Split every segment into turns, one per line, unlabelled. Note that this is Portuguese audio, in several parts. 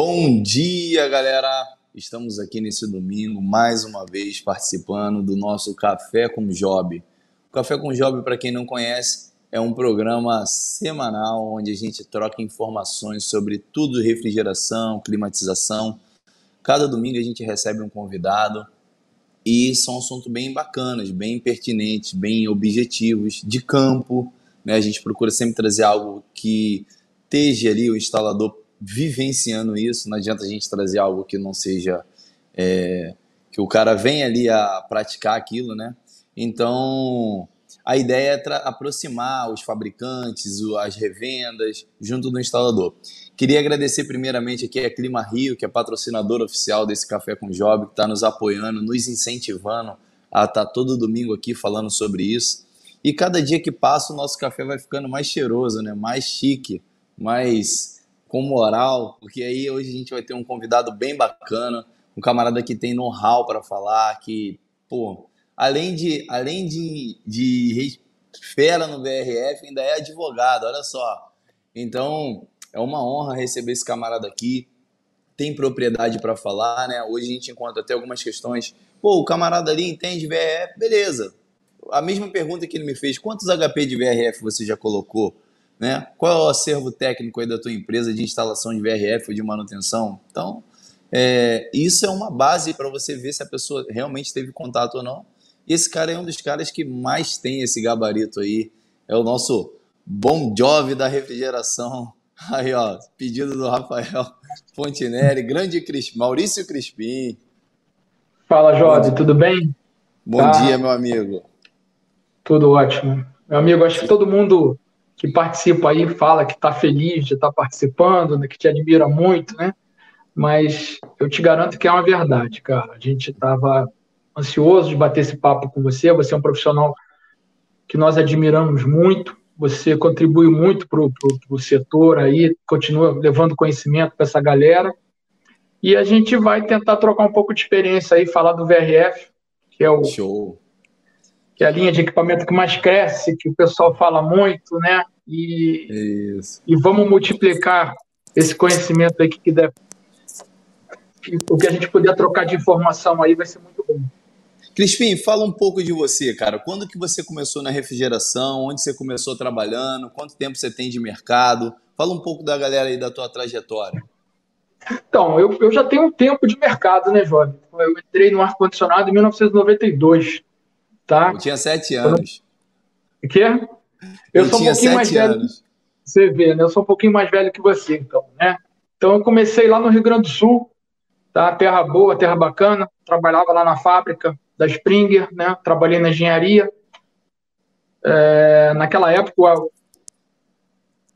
Bom dia, galera! Estamos aqui nesse domingo, mais uma vez, participando do nosso Café com Job. O Café com Job, para quem não conhece, é um programa semanal onde a gente troca informações sobre tudo refrigeração, climatização. Cada domingo a gente recebe um convidado e são assuntos bem bacanas, bem pertinentes, bem objetivos, de campo. Né? A gente procura sempre trazer algo que esteja ali o instalador vivenciando isso. Não adianta a gente trazer algo que não seja. É, que o cara venha ali a praticar aquilo, né? Então, a ideia é aproximar os fabricantes, as revendas, junto do instalador. Queria agradecer primeiramente aqui a Clima Rio, que é patrocinador oficial desse Café com Job, que está nos apoiando, nos incentivando a estar tá todo domingo aqui falando sobre isso. E cada dia que passa, o nosso café vai ficando mais cheiroso, né? mais chique, mais com moral, porque aí hoje a gente vai ter um convidado bem bacana, um camarada que tem know-how para falar, que, pô, além de, além de, de fera no VRF, ainda é advogado, olha só. Então, é uma honra receber esse camarada aqui. Tem propriedade para falar, né? Hoje a gente encontra até algumas questões. Pô, o camarada ali entende VRF, beleza. A mesma pergunta que ele me fez: quantos HP de VRF você já colocou? Né? Qual é o acervo técnico aí da tua empresa de instalação de VRF ou de manutenção? Então, é, isso é uma base para você ver se a pessoa realmente teve contato ou não. E esse cara é um dos caras que mais tem esse gabarito aí. É o nosso bom job da refrigeração. Aí, ó, pedido do Rafael Fontinelli, grande Crispim, Maurício Crispim.
Fala, Jorge, tudo bem?
Bom tá. dia, meu amigo.
Tudo ótimo. Meu amigo, acho que todo mundo que participa aí fala que está feliz de estar tá participando, né, que te admira muito, né? Mas eu te garanto que é uma verdade, cara. A gente estava ansioso de bater esse papo com você. Você é um profissional que nós admiramos muito. Você contribui muito para o setor aí, continua levando conhecimento para essa galera. E a gente vai tentar trocar um pouco de experiência aí, falar do VRF, que é o Show que é a linha de equipamento que mais cresce, que o pessoal fala muito, né? E, Isso. e vamos multiplicar esse conhecimento aí que, que der. O que a gente puder trocar de informação aí vai ser muito bom.
Crispim, fala um pouco de você, cara. Quando que você começou na refrigeração? Onde você começou trabalhando? Quanto tempo você tem de mercado? Fala um pouco da galera aí da tua trajetória.
Então, eu, eu já tenho um tempo de mercado, né, jovem? Eu entrei no ar-condicionado em 1992. Tá?
Eu tinha sete anos.
O quê? Eu, eu sou um pouquinho mais velho. Anos. Você vê, né? Eu sou um pouquinho mais velho que você, então, né? Então eu comecei lá no Rio Grande do Sul, tá? Terra boa, terra bacana. Trabalhava lá na fábrica da Springer, né? Trabalhei na engenharia. É, naquela época, o,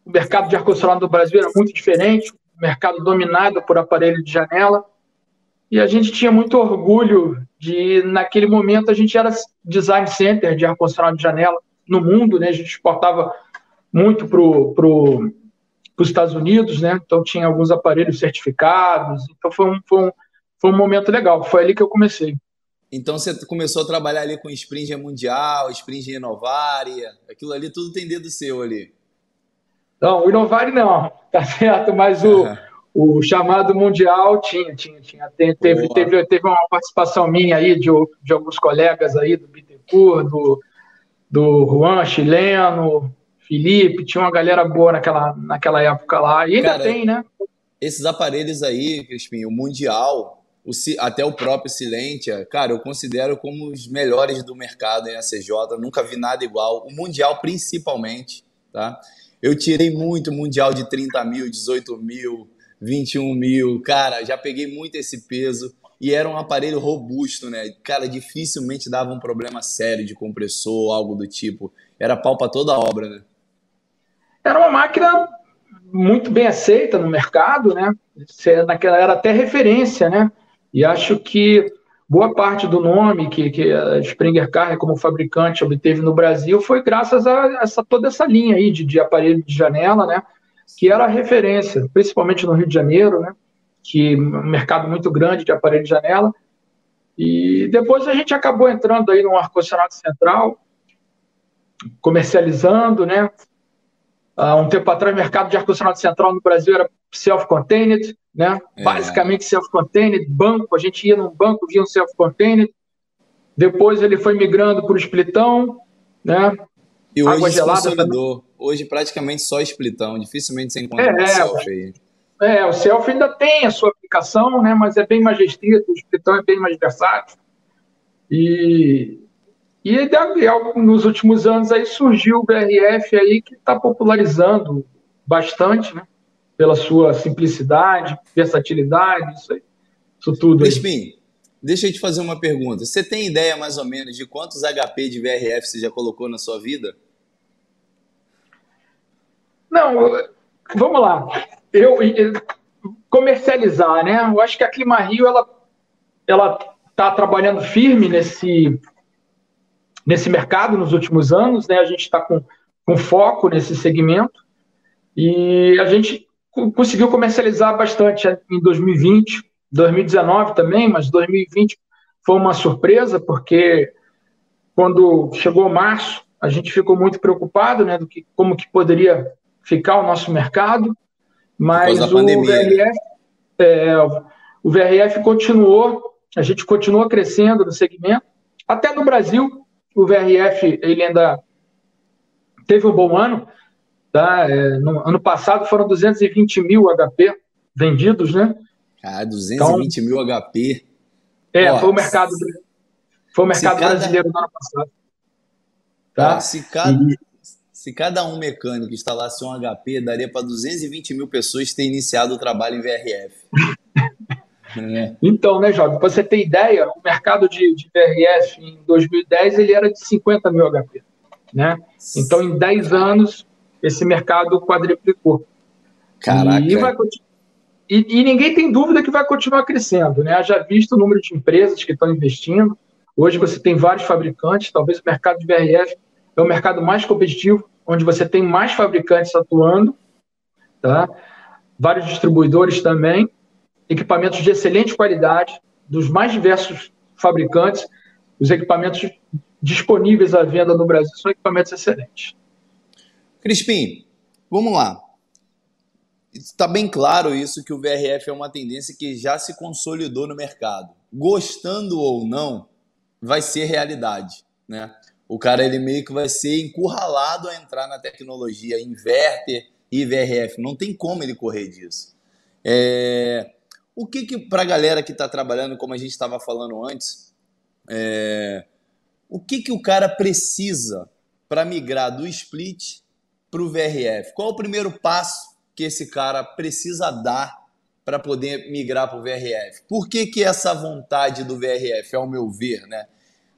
o mercado de ar-condicionado do Brasil era muito diferente, mercado dominado por aparelho de janela. E a gente tinha muito orgulho de, naquele momento, a gente era design center de ar-condicionado de janela no mundo, né? A gente exportava muito para pro, os Estados Unidos, né? Então tinha alguns aparelhos certificados. Então foi um, foi, um, foi um momento legal. Foi ali que eu comecei.
Então você começou a trabalhar ali com Springer Mundial, Springer Inovaria, aquilo ali tudo tem dedo seu ali.
Não, o Inovari não, tá certo, mas o, o chamado mundial tinha, tinha, tinha. Teve, teve, teve uma participação minha aí de, de alguns colegas aí do Bittencourt, do, do Juan chileno, Felipe, tinha uma galera boa naquela, naquela época lá. E ainda Cara, tem, né?
Esses aparelhos aí, Crispim, o Mundial, o, até o próprio Silentia, cara, eu considero como os melhores do mercado em ACJ, nunca vi nada igual. O Mundial, principalmente, tá? Eu tirei muito Mundial de 30 mil, 18 mil, 21 mil. Cara, já peguei muito esse peso e era um aparelho robusto, né? Cara, dificilmente dava um problema sério de compressor, algo do tipo. Era pau para toda a obra, né?
Era uma máquina muito bem aceita no mercado, né? Naquela era até referência, né? E acho que boa parte do nome que, que a Springer Car como fabricante obteve no Brasil foi graças a essa, toda essa linha aí de, de aparelho de janela, né? Que era a referência, principalmente no Rio de Janeiro, né? que um mercado muito grande de aparelho de janela. E depois a gente acabou entrando aí no ar-condicionado central, comercializando, né? Há um tempo atrás, o mercado de ar-condicionado central no Brasil era self-contained, né? É. Basicamente self-contained, banco, a gente ia num banco, via um self-contained. Depois ele foi migrando para o splitão, né?
E hoje Água gelada consolidou. Hoje praticamente só splitão, dificilmente você encontra é, um self aí.
É, o self ainda tem a sua aplicação, né? Mas é bem mais restrito, o splitão é bem mais versátil. E, e nos últimos anos aí surgiu o BRF aí que está popularizando bastante, né? Pela sua simplicidade, versatilidade, isso aí. Isso tudo.
Crispim, deixa eu te fazer uma pergunta. Você tem ideia mais ou menos de quantos HP de VRF você já colocou na sua vida?
Não, vamos lá. Eu, comercializar, né? Eu acho que a Clima Rio ela ela está trabalhando firme nesse nesse mercado nos últimos anos, né? A gente está com, com foco nesse segmento e a gente conseguiu comercializar bastante em 2020, 2019 também, mas 2020 foi uma surpresa porque quando chegou março a gente ficou muito preocupado, né, do que como que poderia ficar o nosso mercado, mas o pandemia, VRF, né? é, o VRF continuou, a gente continua crescendo no segmento, até no Brasil o VRF ele ainda teve um bom ano. Tá? É, no ano passado foram 220 mil HP vendidos, né?
Ah, 220 então, mil HP.
É, Ó, foi o mercado, foi o mercado cada, brasileiro no ano passado.
Tá? Se, cada, e, se cada um mecânico instalasse um HP, daria para 220 mil pessoas ter iniciado o trabalho em VRF.
É. Então, né, Jovem, para você ter ideia, o mercado de, de VRF em 2010 ele era de 50 mil HP. Né? Então, em 10 anos, esse mercado quadriplicou.
Caraca.
E, vai, e, e, ninguém tem dúvida que vai continuar crescendo. Né? Já visto o número de empresas que estão investindo. Hoje você tem vários fabricantes, talvez o mercado de VRF é o mercado mais competitivo, onde você tem mais fabricantes atuando, tá? vários distribuidores também equipamentos de excelente qualidade, dos mais diversos fabricantes. Os equipamentos disponíveis à venda no Brasil são equipamentos excelentes.
Crispim, vamos lá. Está bem claro isso que o VRF é uma tendência que já se consolidou no mercado. Gostando ou não, vai ser realidade, né? O cara ele meio que vai ser encurralado a entrar na tecnologia inverter e VRF. Não tem como ele correr disso. É... O que, que para a galera que está trabalhando, como a gente estava falando antes, é, o que, que o cara precisa para migrar do split para o VRF? Qual é o primeiro passo que esse cara precisa dar para poder migrar para o VRF? Por que, que essa vontade do VRF, ao meu ver, né?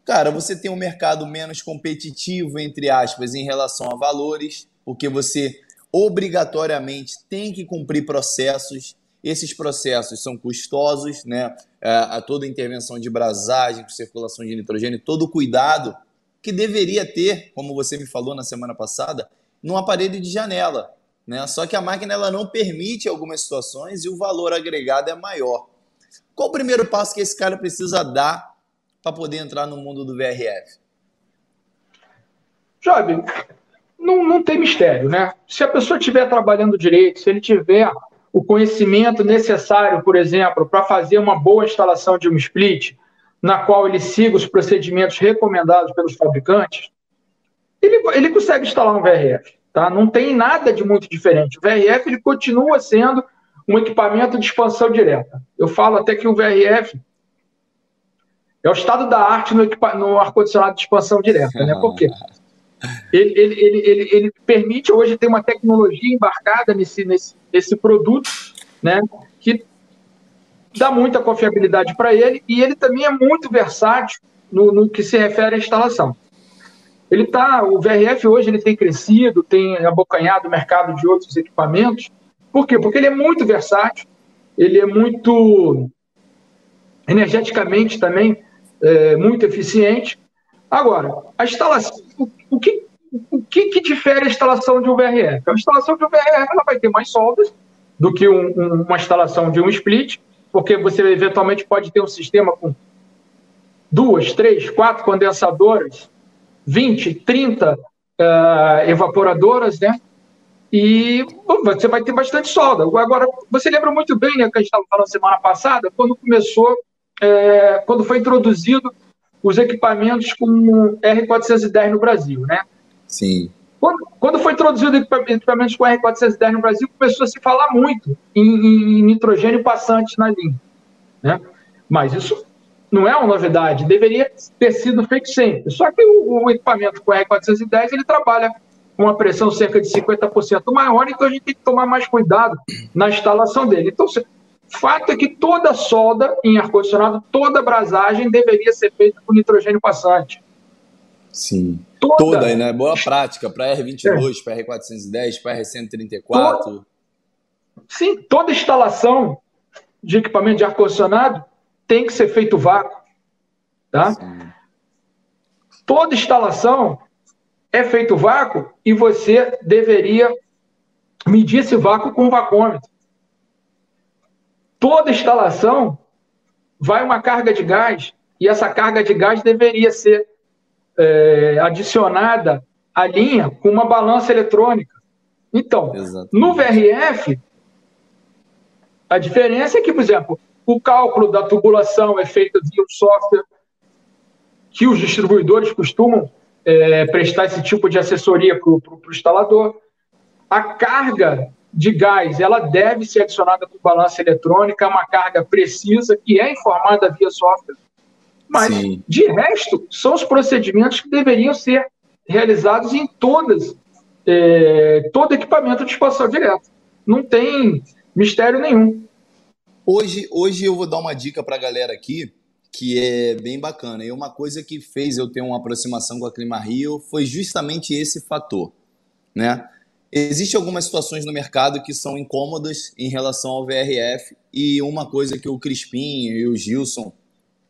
Cara, você tem um mercado menos competitivo, entre aspas, em relação a valores, porque você obrigatoriamente tem que cumprir processos esses processos são custosos, né? É, a toda intervenção de brasagem, circulação de nitrogênio, todo o cuidado que deveria ter, como você me falou na semana passada, num aparelho de janela. Né? Só que a máquina ela não permite algumas situações e o valor agregado é maior. Qual o primeiro passo que esse cara precisa dar para poder entrar no mundo do VRF?
Job, não, não tem mistério, né? Se a pessoa estiver trabalhando direito, se ele tiver o conhecimento necessário, por exemplo, para fazer uma boa instalação de um split, na qual ele siga os procedimentos recomendados pelos fabricantes, ele, ele consegue instalar um VRF. Tá? Não tem nada de muito diferente. O VRF ele continua sendo um equipamento de expansão direta. Eu falo até que o VRF é o estado da arte no, no ar-condicionado de expansão direta. Né? Por quê? Ele, ele, ele, ele, ele permite, hoje, ter uma tecnologia embarcada nesse, nesse, nesse produto, né, que dá muita confiabilidade para ele e ele também é muito versátil no, no que se refere à instalação. Ele tá, o VRF hoje ele tem crescido, tem abocanhado o mercado de outros equipamentos. Por quê? Porque ele é muito versátil, ele é muito energeticamente também é, muito eficiente. Agora, a instalação, o que, o que, que difere a instalação de um VRF? A instalação de um VRF ela vai ter mais soldas do que um, um, uma instalação de um split, porque você eventualmente pode ter um sistema com duas, três, quatro condensadoras, 20, 30 uh, evaporadoras, né? e você vai ter bastante solda. Agora, você lembra muito bem, né, que a gente estava falando semana passada, quando começou, é, quando foi introduzido os equipamentos com R410 no Brasil, né?
Sim.
Quando, quando foi introduzido equipamentos com R410 no Brasil, começou a se falar muito em, em nitrogênio passante na linha, né? Mas isso não é uma novidade, deveria ter sido feito sempre. Só que o, o equipamento com R410 ele trabalha com uma pressão cerca de 50% maior, então a gente tem que tomar mais cuidado na instalação dele. Então, fato é que toda solda em ar-condicionado, toda brasagem deveria ser feita com nitrogênio passante.
Sim. Toda, toda né? Boa prática para R22, é. para R410, para R134. Toda...
Sim, toda instalação de equipamento de ar-condicionado tem que ser feito vácuo. Tá? Sim. Toda instalação é feito vácuo e você deveria medir esse vácuo com um vacômetro. Toda instalação vai uma carga de gás e essa carga de gás deveria ser é, adicionada à linha com uma balança eletrônica. Então, Exatamente. no VRF, a diferença é que, por exemplo, o cálculo da tubulação é feito via um software que os distribuidores costumam é, prestar esse tipo de assessoria para o instalador. A carga de gás ela deve ser adicionada por balança eletrônica, uma carga precisa que é informada via software. Mas, Sim. de resto, são os procedimentos que deveriam ser realizados em todas, é, todo equipamento de expansão direta. Não tem mistério nenhum.
Hoje, hoje eu vou dar uma dica para a galera aqui que é bem bacana. E uma coisa que fez eu ter uma aproximação com a Clima Rio foi justamente esse fator, né? Existem algumas situações no mercado que são incômodas em relação ao VRF e uma coisa que o Crispim e o Gilson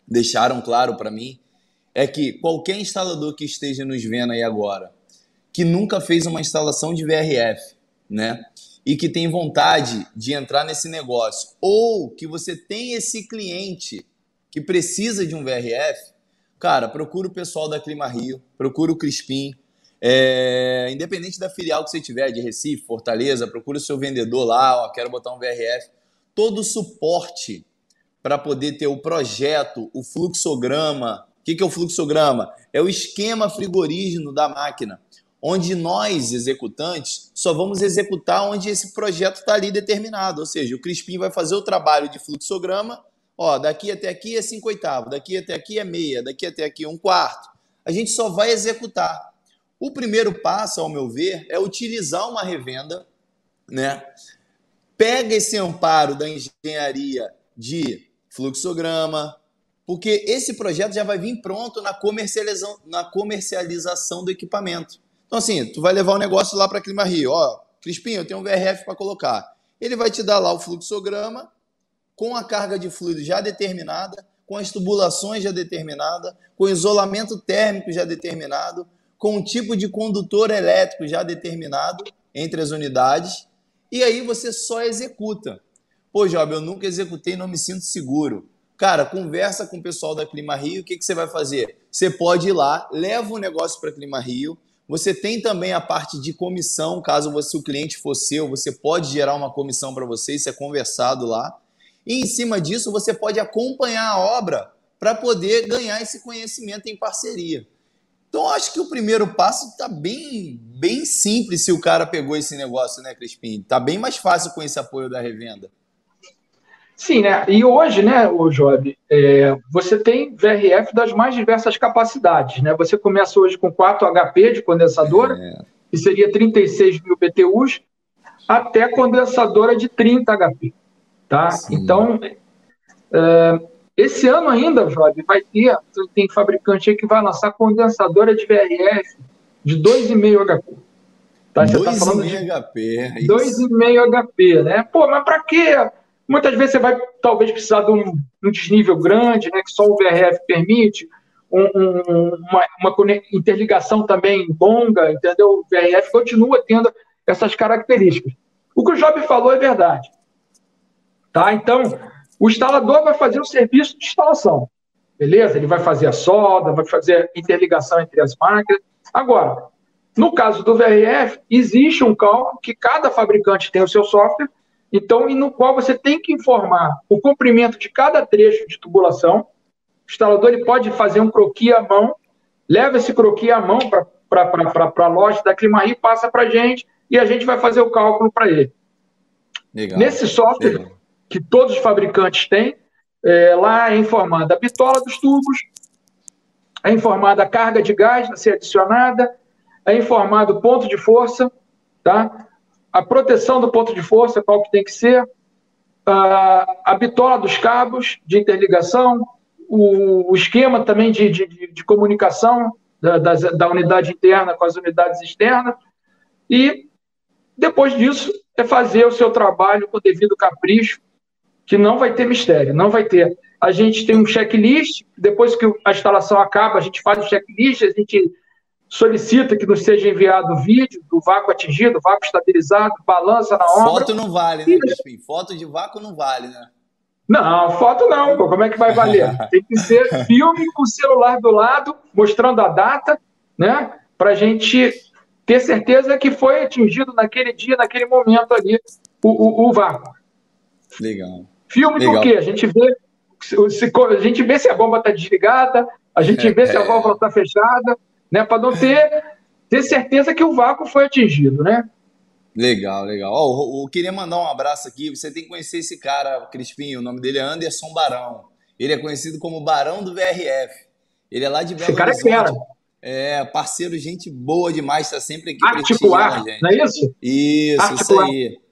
deixaram claro para mim é que qualquer instalador que esteja nos vendo aí agora, que nunca fez uma instalação de VRF, né? E que tem vontade de entrar nesse negócio, ou que você tem esse cliente que precisa de um VRF, cara, procura o pessoal da Clima Rio, procura o Crispim, é, independente da filial que você tiver, de Recife, Fortaleza, procura o seu vendedor lá, ó, quero botar um VRF. Todo o suporte para poder ter o projeto, o fluxograma. O que, que é o fluxograma? É o esquema frigorígeno da máquina, onde nós, executantes, só vamos executar onde esse projeto está ali determinado. Ou seja, o Crispim vai fazer o trabalho de fluxograma Ó, daqui até aqui é 5 oitavos, daqui até aqui é meia, daqui até aqui é um quarto. A gente só vai executar. O primeiro passo, ao meu ver, é utilizar uma revenda, né? Pega esse amparo da engenharia de fluxograma, porque esse projeto já vai vir pronto na comercialização, na comercialização do equipamento. Então, assim, tu vai levar o negócio lá para Clima Rio, ó, Crispinho, eu tenho um VRF para colocar. Ele vai te dar lá o fluxograma, com a carga de fluido já determinada, com as tubulações já determinada, com isolamento térmico já determinado, com o tipo de condutor elétrico já determinado entre as unidades, e aí você só executa. Pô, Job, eu nunca executei, não me sinto seguro. Cara, conversa com o pessoal da Clima Rio, o que, que você vai fazer? Você pode ir lá, leva o negócio para Clima Rio, você tem também a parte de comissão, caso você, o cliente for seu, você pode gerar uma comissão para você, isso é conversado lá. E em cima disso, você pode acompanhar a obra para poder ganhar esse conhecimento em parceria. Então, acho que o primeiro passo está bem, bem simples se o cara pegou esse negócio, né, Crispim? Está bem mais fácil com esse apoio da revenda.
Sim, né? E hoje, né, o Job, é, você tem VRF das mais diversas capacidades, né? Você começa hoje com 4 HP de condensadora, é. que seria 36 mil BTUs, até condensadora de 30 HP. Tá? Então, é, esse ano ainda, Job, vai ter, tem fabricante aí que vai lançar condensadora de VRF de 2,5 HP.
Tá? 2,5 tá falando de HP. 2,5
HP, né? Pô, mas para quê? Muitas vezes você vai talvez precisar de um, um desnível grande, né, que só o VRF permite, um, um, uma, uma, interligação também longa, entendeu? O VRF continua tendo essas características. O que o Job falou é verdade. Tá? Então, o instalador vai fazer o serviço de instalação. Beleza? Ele vai fazer a solda, vai fazer a interligação entre as máquinas. Agora, No caso do VRF, existe um cálculo que cada fabricante tem o seu software, então, e no qual você tem que informar o comprimento de cada trecho de tubulação. O instalador ele pode fazer um croquis à mão, leva esse croquis à mão para a loja da Climaí, passa para a gente e a gente vai fazer o cálculo para ele. Legal. Nesse software Legal. Que todos os fabricantes têm, é, lá é informada a bitola dos tubos, é informada a carga de gás a ser adicionada, é informado o ponto de força, tá? a proteção do ponto de força, qual que tem que ser, a, a bitola dos cabos de interligação, o, o esquema também de, de, de comunicação da, da, da, unidade interna com as unidades externas, e depois disso é fazer o seu trabalho com o devido capricho, que não vai ter mistério, não vai ter. A gente tem um checklist, depois que a instalação acaba, a gente faz o checklist, a gente solicita que nos seja enviado vídeo do vácuo atingido, vácuo estabilizado, balança na obra.
Foto não vale, né, Crispim? Foto de vácuo não vale, né?
Não, foto não, pô. como é que vai valer? Tem que ser filme com o celular do lado, mostrando a data, né? Para a gente ter certeza que foi atingido naquele dia, naquele momento ali, o, o, o vácuo.
Legal.
Filme
Legal.
por quê? A gente vê se, a gente vê se a bomba está desligada, a gente vê se a válvula está fechada, né? Para não ter, ter certeza que o vácuo foi atingido, né?
Legal, legal. Oh, eu queria mandar um abraço aqui. Você tem que conhecer esse cara, Crispim. O nome dele é Anderson Barão. Ele é conhecido como Barão do VRF. Ele é lá de Belo
Esse cara é fera.
É, parceiro, gente boa demais, tá sempre aqui
Articular, gente. não é isso?
Isso, Articular. isso aí.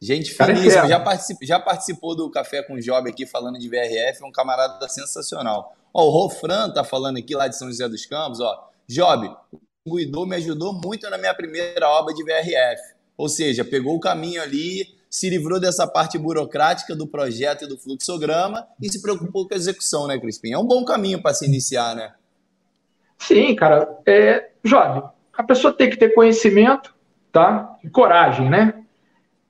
Gente é finíssima, é já, particip, já participou do Café com Job aqui falando de VRF, é um camarada sensacional. Ó, o Rofran tá falando aqui lá de São José dos Campos, ó. Job, o Guidô me ajudou muito na minha primeira obra de VRF. Ou seja, pegou o caminho ali, se livrou dessa parte burocrática do projeto e do fluxograma e se preocupou com a execução, né, Crispim? É um bom caminho para se iniciar, né?
Sim, cara. É, Job, a pessoa tem que ter conhecimento, tá? E coragem, né?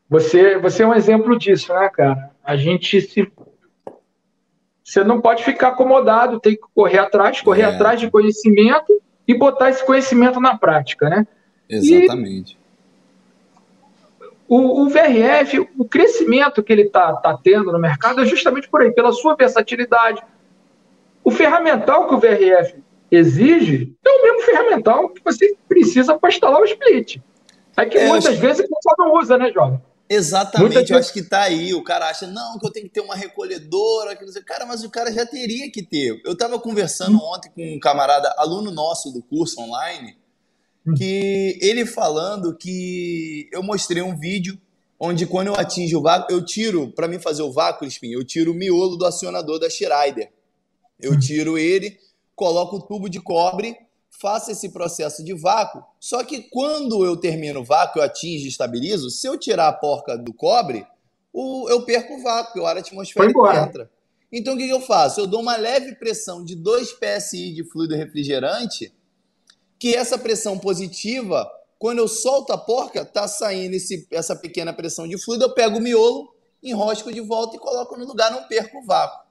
Você, você é um exemplo disso, né, cara? A gente se. Você não pode ficar acomodado, tem que correr atrás, correr é. atrás de conhecimento e botar esse conhecimento na prática, né?
Exatamente. E
o, o, VRF, o crescimento que ele está tá tendo no mercado é justamente por aí, pela sua versatilidade. O ferramental que o VRF exige é o mesmo ferramental que você precisa para instalar o split. É que é, muitas vezes o pessoal não usa, né, jovem?
Exatamente, eu acho que tá aí. O cara acha, não, que eu tenho que ter uma recolhedora. Que não Cara, mas o cara já teria que ter. Eu estava conversando hum. ontem com um camarada, aluno nosso do curso online, hum. que ele falando que eu mostrei um vídeo onde quando eu atingo o vácuo, eu tiro, para mim fazer o vácuo, Spin, eu tiro o miolo do acionador da Schreider. Eu hum. tiro ele, coloco o tubo de cobre faça esse processo de vácuo. Só que quando eu termino o vácuo, eu atingo e estabilizo, se eu tirar a porca do cobre, o, eu perco o vácuo, o ar atmosférico entra. Então o que, que eu faço? Eu dou uma leve pressão de 2 PSI de fluido refrigerante, que essa pressão positiva, quando eu solto a porca, tá saindo esse, essa pequena pressão de fluido, eu pego o miolo, enrosco de volta e coloco no lugar, não perco o vácuo.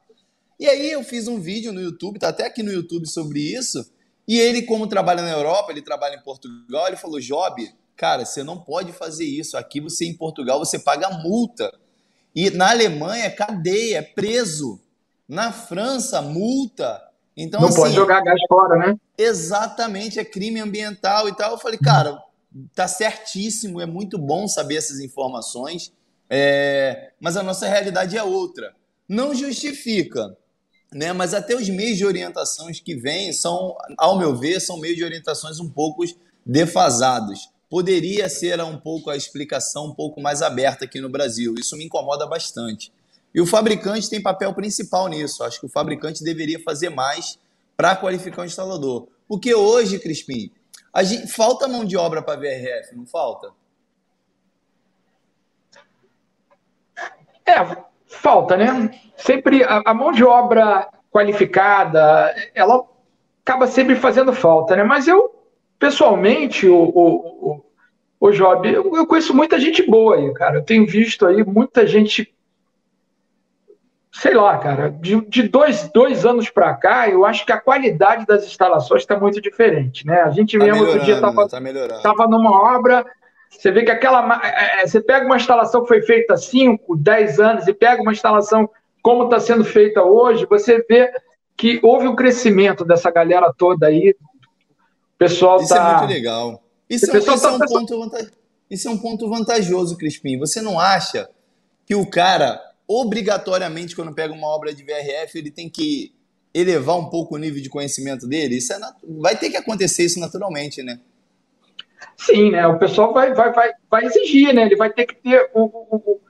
E aí eu fiz um vídeo no YouTube, tá até aqui no YouTube sobre isso, e ele, como trabalha na Europa, ele trabalha em Portugal, ele falou: Job, cara, você não pode fazer isso. Aqui você, em Portugal, você paga multa. E na Alemanha, cadeia, é preso. Na França, multa. Então,
não
assim,
pode jogar gás fora, né?
Exatamente, é crime ambiental e tal. Eu falei, cara, tá certíssimo, é muito bom saber essas informações, é... mas a nossa realidade é outra. Não justifica né? Mas até os meios de orientações que vêm são, ao meu ver, são meios de orientações um pouco defasados. Poderia ser um pouco a explicação um pouco mais aberta aqui no Brasil. Isso me incomoda bastante. E o fabricante tem papel principal nisso. Acho que o fabricante deveria fazer mais para qualificar o instalador. Porque hoje, Crispim, gente, falta mão de obra para VRF, não falta?
É, falta, né? Sempre a, a, mão de obra qualificada, ela acaba sempre fazendo falta, né? Mas eu, pessoalmente, o, o, o, o Job, eu, eu conheço muita gente boa aí, cara. Eu tenho visto aí muita gente sei lá, cara, de, de dois, dois anos para cá, eu acho que a qualidade das instalações está muito diferente, né? A gente
Tá
mesmo outro dia estava
tá melhorando.
tava numa obra, você vê que aquela. ma- é, é, Você pega uma instalação que foi feita há 5, 10 anos e pega uma instalação como está sendo feita hoje, você vê que houve um crescimento dessa galera toda aí. O pessoal
Isso é
está.
muito legal. Isso, é, isso é
tá-
um ponto vanta- isso é um ponto vantajoso, Crispim. Você não acha que o cara, obrigatoriamente, quando pega uma obra de VRF, ele tem que elevar um pouco o nível de conhecimento dele? Isso é nat- vai ter que acontecer isso naturalmente, né?
Sim, né? O pessoal vai, vai, vai, vai exigir, né? Ele vai ter que ter o, o- o-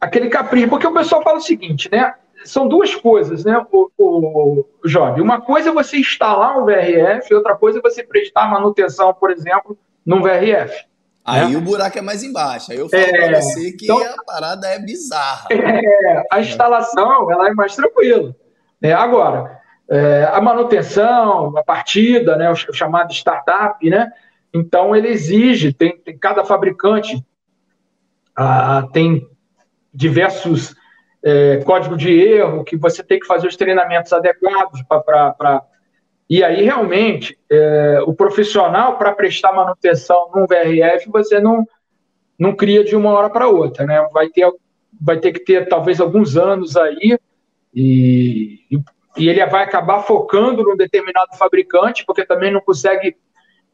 aquele capricho. Porque o pessoal fala o seguinte, né? São duas coisas, né, o, o, o Job? Uma coisa é você instalar um VRF, outra coisa é você prestar manutenção, por exemplo, num VRF.
Aí
É.
o buraco é mais embaixo. Aí eu falo
É,
pra você que
então-
a parada é bizarra.
É, a instalação ela é mais tranquila. né? agora, é, a manutenção, a partida, né, o chamado startup, né? Então ele exige, tem, tem cada fabricante ah, tem diversos é, códigos de erro que você tem que fazer os treinamentos adequados para e aí realmente é, o profissional para prestar manutenção num VRF você não não cria de uma hora para outra, né? Vai ter vai ter que ter talvez alguns anos aí e, e ele vai acabar focando num determinado fabricante, porque também não consegue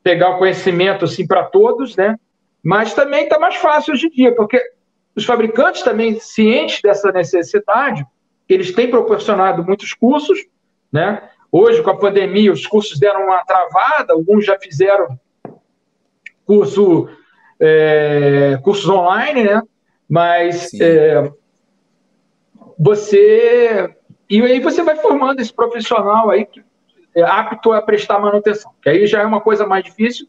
pegar o conhecimento assim para todos, né? Mas também está mais fácil hoje em dia, porque os fabricantes também cientes dessa necessidade, eles têm proporcionado muitos cursos, né? Hoje com a pandemia os cursos deram uma travada, alguns já fizeram curso é, cursos online, né? Mas é, você e aí você vai formando esse profissional aí que apto a prestar manutenção, que aí já é uma coisa mais difícil,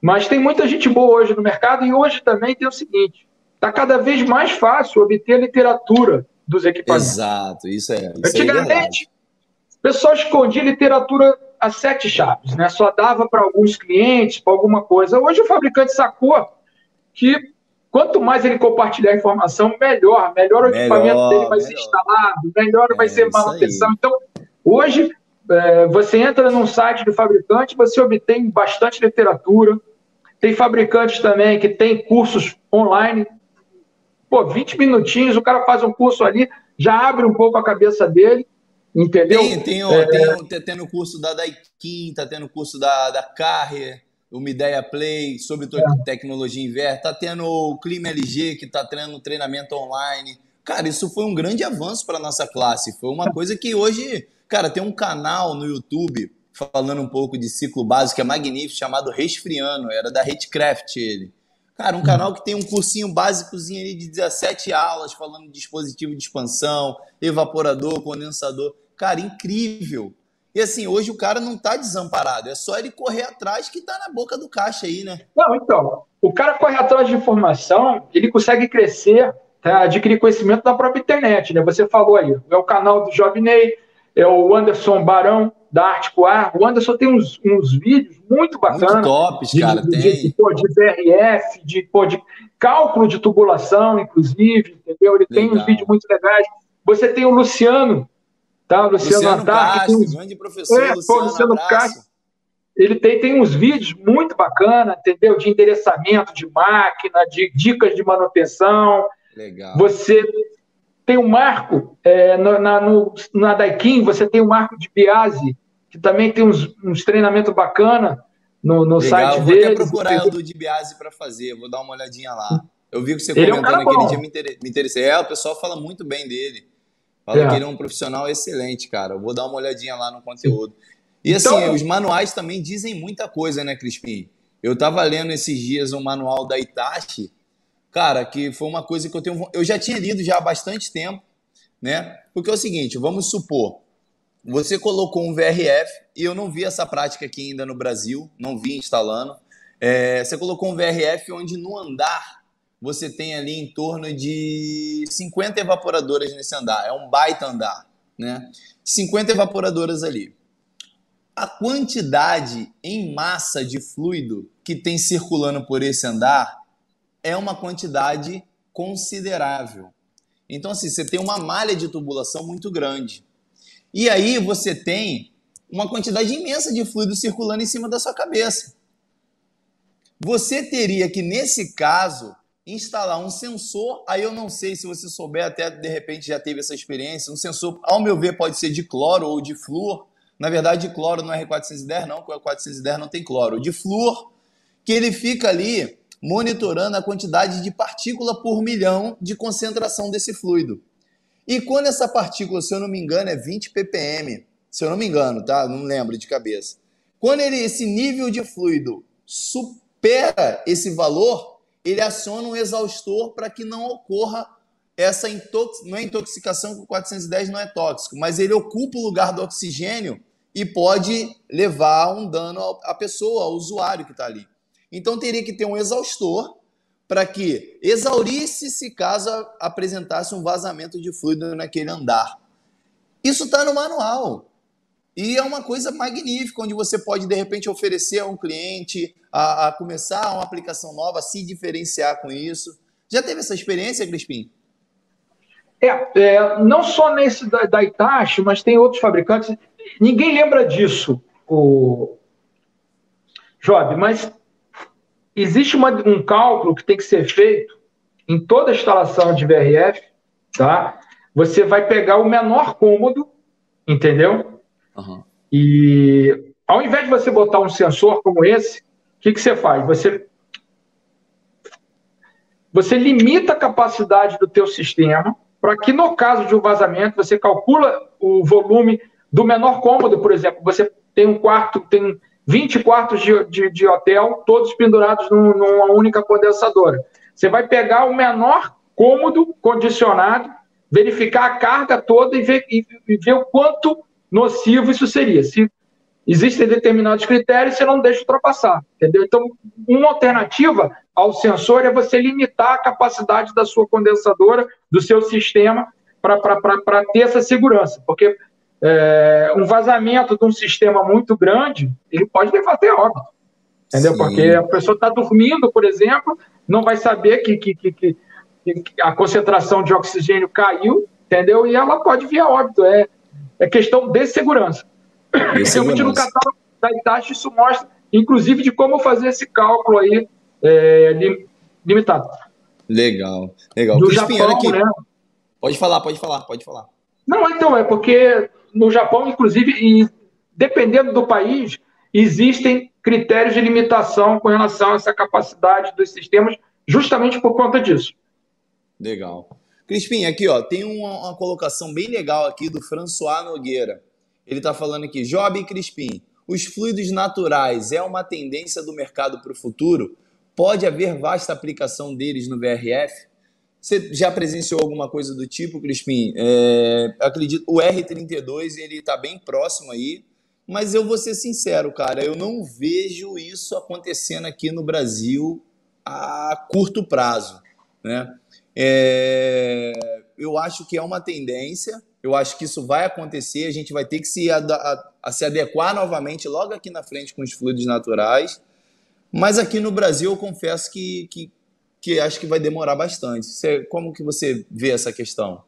mas tem muita gente boa hoje no mercado e hoje também tem o seguinte, está cada vez mais fácil obter literatura dos equipamentos.
Exato, isso é. Isso é.
Antigamente, o pessoal escondia literatura a sete chaves, né? Só dava para alguns clientes, para alguma coisa. Hoje o fabricante sacou que quanto mais ele compartilhar informação, melhor. Melhor o
Melhor,
equipamento dele vai ser
melhor.
instalado, melhor vai
É,
ser
isso
manutenção.
aí.
Então, hoje, é, você entra num site do fabricante, você obtém bastante literatura. Tem fabricantes também que tem cursos online. Pô, 20 minutinhos, o cara faz um curso ali, já abre um pouco a cabeça dele, entendeu?
Tem, tem, o- tem, o- tá tendo o curso da Daikin, tá tendo o curso da, da Carrier, o Mideia Play, sobre to- tecnologia inversa, tá tendo o Clima LG, que tá tendo treinamento online. Cara, isso foi um grande avanço para nossa classe. Foi uma coisa que hoje, cara, tem um canal no YouTube falando um pouco de ciclo básico, que é magnífico, chamado Resfriano, era da Hatecraft ele. Cara, um canal que tem um cursinho básicozinho ali de 17 aulas, falando de dispositivo de expansão, evaporador, condensador. Cara, incrível. E assim, hoje o cara não tá desamparado, é só ele correr atrás que tá na boca do caixa aí, né?
Não, então, o cara corre atrás de informação, ele consegue crescer, tá? adquirir conhecimento da própria internet, né? Você falou aí, é o canal do Jobney, é o Anderson Barão, da Articoar. O Anderson tem uns, uns vídeos muito bacanas.
Muito tops,
de,
cara,
de,
tem.
De, pô, de VRF, de, pô, de cálculo de tubulação, inclusive, entendeu? Ele tem
Legal.
uns vídeos muito legais. Você tem o Luciano, tá? O Luciano,
Luciano
Atar, tem uns
grande professor,
É, pô,
Luciano,
Luciano
abraço.
Castro. ele tem, tem uns vídeos muito bacanas, entendeu? De endereçamento de máquina, de dicas de manutenção.
Legal.
Você tem um marco é, na, na, no, na Daikin, você tem o marco de Biase, que também tem uns, uns treinamentos bacanas no, no
Legal,
site
eu vou
dele.
até procurar o do Dibiase para fazer, vou dar uma olhadinha lá. Eu vi que você
Ele é um
comentando aquele dia, me inter- me interessei. É, o pessoal fala muito bem dele. Fala
É.
que ele é um profissional excelente, cara. Eu vou dar uma olhadinha lá no conteúdo. E assim,
Então-
os manuais também dizem muita coisa, né, Crispim? Eu tava lendo esses dias um manual da Itachi, cara, que foi uma coisa que eu tenho. Eu já tinha lido já há bastante tempo, né? Porque é o seguinte, vamos supor, você colocou um VRF, e eu não vi essa prática aqui ainda no Brasil, não vi instalando. É, você colocou um VRF onde no andar você tem ali em torno de 50 evaporadoras nesse andar. É um baita andar, né? 50 evaporadoras ali. A quantidade em massa de fluido que tem circulando por esse andar é uma quantidade considerável. Então, assim, você tem uma malha de tubulação muito grande. E aí você tem uma quantidade imensa de fluido circulando em cima da sua cabeça. Você teria que, nesse caso, instalar um sensor. Aí eu não sei se você souber, até de repente já teve essa experiência. Um sensor, ao meu ver, pode ser de cloro ou de flúor. Na verdade, de cloro no R410 não, porque o R410 não tem cloro. De flúor, que ele fica ali monitorando a quantidade de partícula por milhão de concentração desse fluido. E quando essa partícula, se eu não me engano, é 20 ppm, se eu não me engano, tá? Não lembro de cabeça. Quando ele, esse nível de fluido supera esse valor, ele aciona um exaustor para que não ocorra essa intox... não é intoxicação com 410 não é tóxico, mas ele ocupa o lugar do oxigênio e pode levar um dano à pessoa, ao usuário que está ali. Então teria que ter um exaustor para que exaurisse se caso apresentasse um vazamento de fluido naquele andar. Isso está no manual. E é uma coisa magnífica, onde você pode, de repente, oferecer a um cliente a, a começar uma aplicação nova, se diferenciar com isso. Já teve essa experiência, Crispim?
É, é, não só nesse da, da Itachi, mas tem outros fabricantes. Ninguém lembra disso, o Job, mas existe uma, um cálculo que tem que ser feito em toda instalação de VRF, tá? Você vai pegar o menor cômodo, entendeu? Uhum. E ao invés de você botar um sensor como esse, o que, que você faz? Você você limita a capacidade do teu sistema para que no caso de um vazamento você calcula o volume do menor cômodo, por exemplo, você tem um quarto, tem 20 quartos de, de, de hotel, todos pendurados num, numa única condensadora. Você vai pegar o menor cômodo condicionado, verificar a carga toda e ver, e, e ver o quanto nocivo isso seria. Se existem determinados critérios, você não deixa ultrapassar, entendeu? Então, uma alternativa ao sensor é você limitar a capacidade da sua condensadora, do seu sistema, para ter essa segurança, porque é, um vazamento de um sistema muito grande, ele pode levar até óbito. Entendeu? Sim. Porque a pessoa está dormindo, por exemplo, não vai saber que, que, que, que, a concentração de oxigênio caiu, entendeu? E ela pode vir a óbito. É, é questão de segurança. Realmente no catálogo da Itachi isso mostra, inclusive, de como fazer esse cálculo aí é, limitado.
Legal, legal.
Do Japão, aqui. né?
Pode falar, pode falar, pode falar.
Não, então, é porque no Japão, inclusive, e dependendo do país, existem critérios de limitação com relação a essa capacidade dos sistemas, justamente por conta disso.
Legal. Crispim, aqui ó, tem uma, uma colocação bem legal aqui do François Nogueira. Ele está falando aqui, Job e Crispim, os fluidos naturais é uma tendência do mercado para o futuro? Pode haver vasta aplicação deles no VRF? Você já presenciou alguma coisa do tipo, Crispim? É, acredito, o R32 ele está bem próximo aí, mas eu vou ser sincero, cara, eu não vejo isso acontecendo aqui no Brasil a curto prazo, né? É, eu acho que é uma tendência, eu acho que isso vai acontecer, a gente vai ter que se, a, a se adequar novamente logo aqui na frente com os fluidos naturais, mas aqui no Brasil eu confesso que, que que acho que vai demorar bastante. Você, como que você vê essa questão?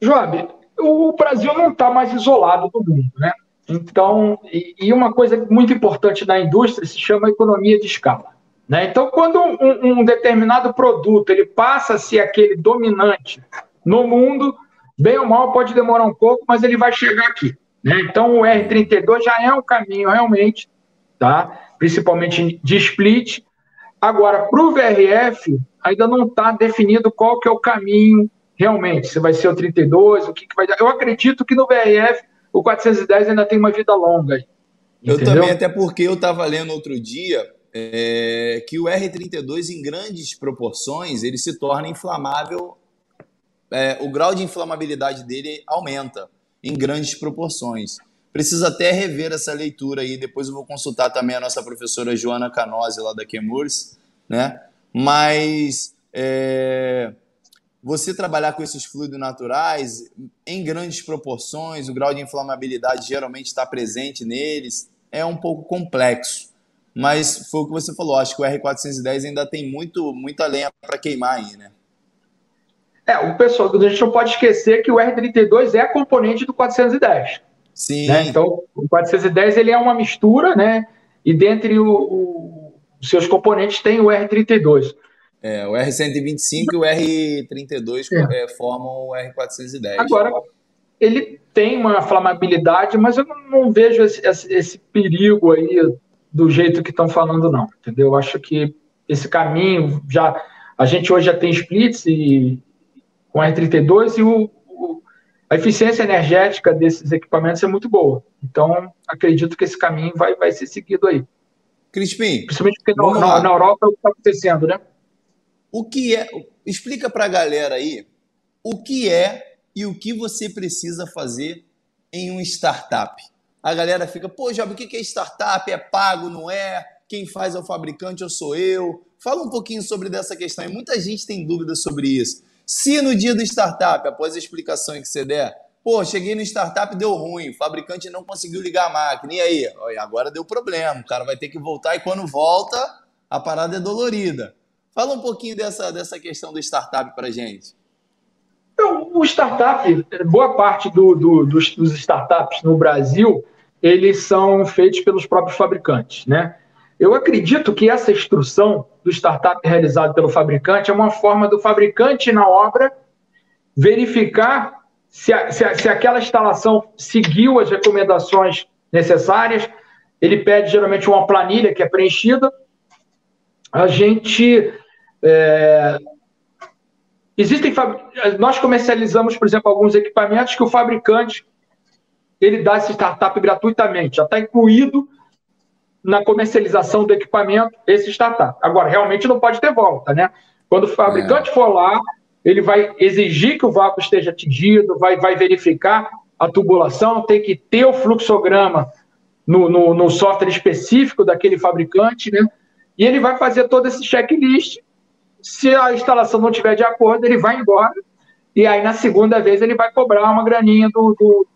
Joab, o Brasil não está mais isolado do mundo, né? Então, e, uma coisa muito importante da indústria se chama economia de escala. Né? Então, quando um, um determinado produto ele passa a ser aquele dominante no mundo, bem ou mal pode demorar um pouco, mas ele vai chegar aqui. Né? Então, o R32 já é um caminho realmente, tá? principalmente de split, Agora, para o VRF, ainda não está definido qual que é o caminho realmente, se vai ser o 32, o que, que vai dar. Eu acredito que no VRF o 410 ainda tem uma vida longa.
Eu também, até porque eu estava lendo outro dia é, que o R32, em grandes proporções, ele se torna inflamável, é, o grau de inflamabilidade dele aumenta em grandes proporções. Precisa até rever essa leitura aí. Depois eu vou consultar também a nossa professora Joana Canose, lá da Quemurs, né? Mas é, você trabalhar com esses fluidos naturais em grandes proporções, o grau de inflamabilidade geralmente está presente neles, é um pouco complexo. Mas foi o que você falou, acho que o R410 ainda tem muito, muita lenha para queimar aí, né?
É, o pessoal, a gente não pode esquecer que o R32 é componente do 410.
Sim.
Né? Então, o 410 ele é uma mistura, né? E dentre o, o, os seus componentes tem o R32.
É, o R125 e o R32 é. É, formam o R410.
Agora, ele tem uma flamabilidade, mas eu não, não vejo esse, esse, esse, perigo aí do jeito que estão falando, não. Entendeu? Eu acho que esse caminho já. A gente hoje já tem splits e, com R32 e o, o, a eficiência energética desses equipamentos é muito boa. Então, acredito que esse caminho vai, vai ser seguido aí.
Crispim.
Principalmente porque na, na, na Europa é o que está acontecendo, né?
O que é. Explica para a galera aí o que é e o que você precisa fazer em uma startup. A galera fica, pô, Job, o que é startup? É pago, não é? Quem faz é o fabricante ou sou eu? Fala um pouquinho sobre dessa questão. E muita gente tem dúvidas sobre isso. Se no dia do startup, após a explicação que você der, pô, cheguei no startup deu ruim, o fabricante não conseguiu ligar a máquina, e aí? Agora deu problema, o cara vai ter que voltar e quando volta, a parada é dolorida. Fala um pouquinho dessa, dessa questão do startup para gente.
Então, o startup, boa parte do, do, dos, dos, startups no Brasil, eles são feitos pelos próprios fabricantes, né? Eu acredito que essa instrução do startup realizado pelo fabricante é uma forma do fabricante na obra verificar se, a, se, a, se aquela instalação seguiu as recomendações necessárias. Ele pede geralmente uma planilha que é preenchida. A gente é, Existem nós comercializamos, por exemplo, alguns equipamentos que o fabricante ele dá esse startup gratuitamente, já está incluído na comercialização do equipamento esse startup. Agora, realmente não pode ter volta, né? Quando o fabricante é. for lá, ele vai exigir que o vácuo esteja atingido, vai, vai verificar a tubulação, tem que ter o fluxograma no, no, no software específico daquele fabricante, né? E ele vai fazer todo esse checklist se a instalação não tiver de acordo, ele vai embora. E aí, na segunda vez, ele vai cobrar uma graninha do, do,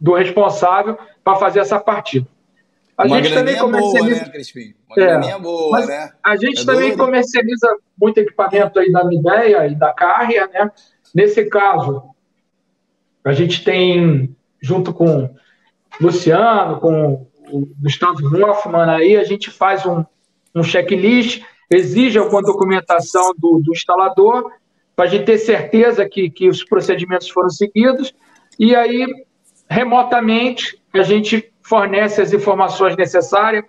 do responsável para fazer essa partida.
A uma gente também comercializa. Boa, né, Crispim? Uma é, boa, né?
A gente é também comercializa muito equipamento aí da Mideia e da Carrier, né? Nesse caso, a gente tem, junto com o Luciano, com o Gustavo Hoffman, aí a gente faz um, um checklist exige alguma documentação do, do instalador, para a gente ter certeza que, que os procedimentos foram seguidos, e aí, remotamente, a gente fornece as informações necessárias,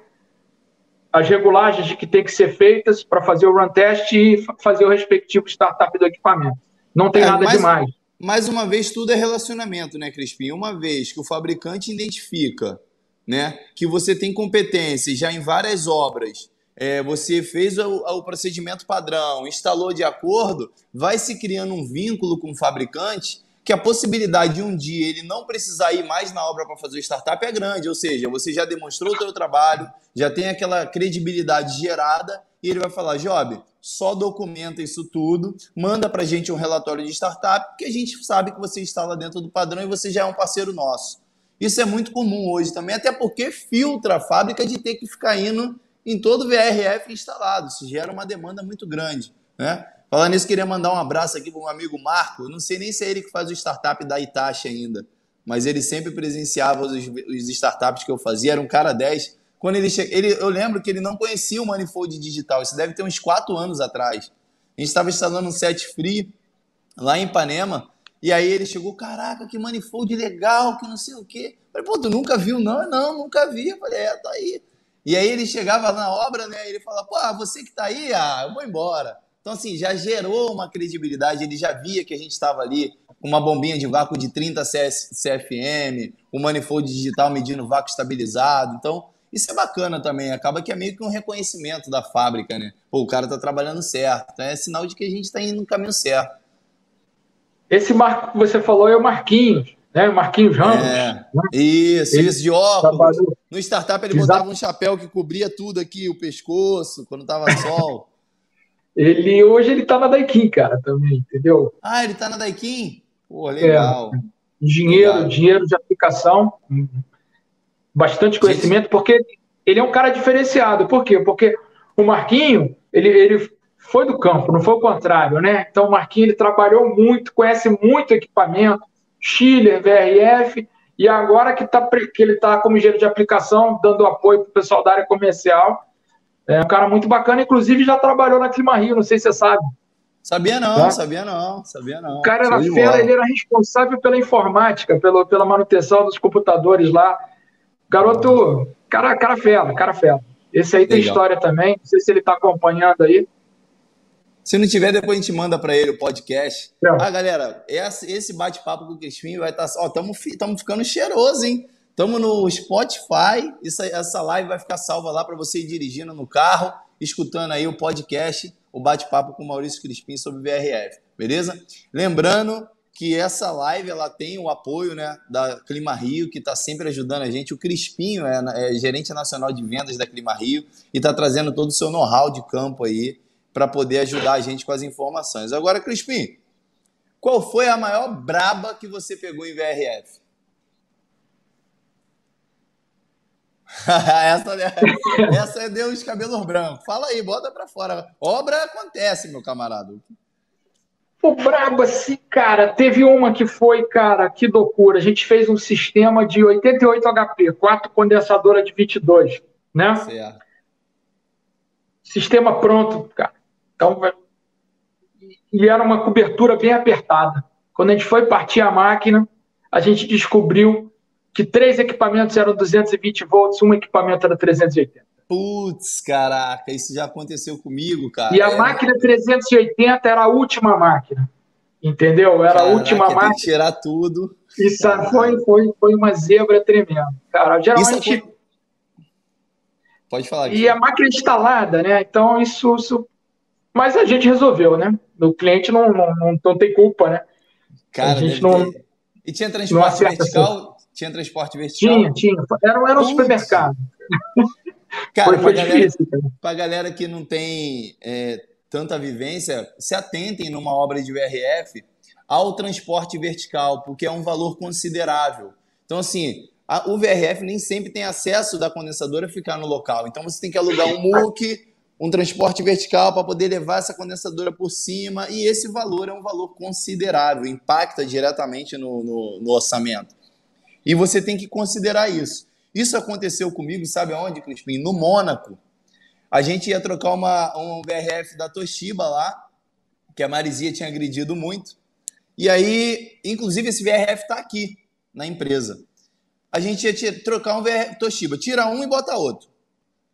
as regulagens que tem que ser feitas para fazer o run test e fazer o respectivo startup do equipamento. Não tem é, nada mais, demais.
Mais uma vez, tudo é relacionamento, né, Crispim? Uma vez que o fabricante identifica né, que você tem competência já em várias obras é, você fez o, o, procedimento padrão, instalou de acordo, vai se criando um vínculo com o fabricante que a possibilidade de um dia ele não precisar ir mais na obra para fazer o startup é grande, ou seja, você já demonstrou o seu trabalho, já tem aquela credibilidade gerada e ele vai falar, Job, só documenta isso tudo, manda para a gente um relatório de startup, porque a gente sabe que você instala dentro do padrão e você já é um parceiro nosso. Isso é muito comum hoje também, até porque filtra a fábrica de ter que ficar indo em todo o VRF instalado. Isso gera uma demanda muito grande. Né? Falando nisso, queria mandar um abraço aqui para um amigo Marco. não sei nem se é ele que faz o startup da Itachi ainda, mas ele sempre presenciava os, os startups que eu fazia. Era um cara 10. Quando ele, che... ele Eu lembro que ele não conhecia o Manifold Digital. Isso deve ter uns 4 anos atrás. A gente estava instalando um set free lá em Ipanema. E aí ele chegou, caraca, que manifold legal, que não sei o quê. Eu falei, pô, tu nunca viu? Não, não, nunca vi. Eu falei, é, tá aí. E aí ele chegava na obra, né? Ele falava, pô, você que tá aí, ah, eu vou embora. Então, assim, já gerou uma credibilidade, ele já via que a gente estava ali com uma bombinha de vácuo de 30 CS, CFM, o manifold digital medindo vácuo estabilizado. Então, isso é bacana também, acaba que é meio que um reconhecimento da fábrica, né? Pô, o cara tá trabalhando certo, então é sinal de que a gente está indo no caminho certo.
Esse marco que você falou é o Marquinhos né? Marquinhos Ramos. É, né?
Isso, ele isso de óculos. Trabalhou... No startup ele Exato. botava um chapéu que cobria tudo aqui, o pescoço, quando tava sol.
Ele hoje ele tá na Daikin, cara, também, entendeu?
Ah, ele tá na Daikin? Pô, legal. É,
dinheiro, legal. dinheiro de aplicação, bastante conhecimento, porque ele é um cara diferenciado. Por quê? Porque o Marquinho, ele, ele foi do campo, não foi o contrário, né? Então o Marquinhos ele trabalhou muito, conhece muito equipamento, Schiller, VRF, e agora que, tá, que ele está como engenheiro de aplicação, dando apoio para o pessoal da área comercial, é um cara muito bacana, inclusive já trabalhou na Clima Rio, não sei se você sabe.
Sabia não, tá? sabia não, sabia não.
O cara era fera, ele era responsável pela informática, pela, pela manutenção dos computadores lá. Garoto, cara, cara fera, cara fera. Esse aí tem Legal. história também, não sei se ele está acompanhando aí.
Se não tiver, depois a gente manda para ele o podcast. É. Ah, galera, esse bate-papo com o Crispim vai estar. Tá, ó, estamos ficando cheiroso, hein? Estamos no Spotify. Isso, essa live vai ficar salva lá para você ir dirigindo no carro, escutando aí o podcast, o bate-papo com o Maurício Crispim sobre VRF. Beleza? Lembrando que essa live ela tem o apoio né, da Clima Rio, que está sempre ajudando a gente. O Crispinho é, é gerente nacional de vendas da Clima Rio e está trazendo todo o seu know-how de campo aí para poder ajudar a gente com as informações. Agora, Crispim, qual foi a maior braba que você pegou em VRF? essa, essa deu os cabelos brancos. Fala aí, bota para fora. Obra acontece, meu camarada.
O brabo assim, cara, teve uma que foi, cara, que loucura. A gente fez um sistema de 88 HP, quatro condensadora de 22, né? Certo. Sistema pronto, cara. Então, e era uma cobertura bem apertada. Quando a gente foi partir a máquina, a gente descobriu que três equipamentos eram 220 volts, um equipamento era 380.
Putz, caraca, isso já aconteceu comigo, cara.
E a é... máquina 380 era a última máquina. Entendeu? Era caraca, a última máquina.
Que tirar tudo.
Isso foi, foi, foi uma zebra tremenda. Cara, geralmente. Isso
Pode falar.
E a máquina instalada, né? Então, isso, isso mas a gente resolveu, né? O cliente não, não, não, não tem culpa, né?
Cara, a gente não. Ter... E tinha transporte vertical? Assim. Tinha transporte vertical?
Tinha, tinha. Era, era um supermercado.
Cara, foi, foi difícil. Para a galera que não tem é, tanta vivência, se atentem numa obra de VRF ao transporte vertical, porque é um valor considerável. Então, assim, a, o VRF nem sempre tem acesso da condensadora ficar no local. Então, você tem que alugar um MOOC um transporte vertical para poder levar essa condensadora por cima, e esse valor é um valor considerável, impacta diretamente no, no, no orçamento. E você tem que considerar isso. Isso aconteceu comigo, sabe aonde, Crispim? No Mônaco. A gente ia trocar uma, um VRF da Toshiba lá, que a Marizia tinha agredido muito. E aí, inclusive, esse VRF está aqui na empresa. A gente ia trocar um VRF Toshiba, tira um e bota outro.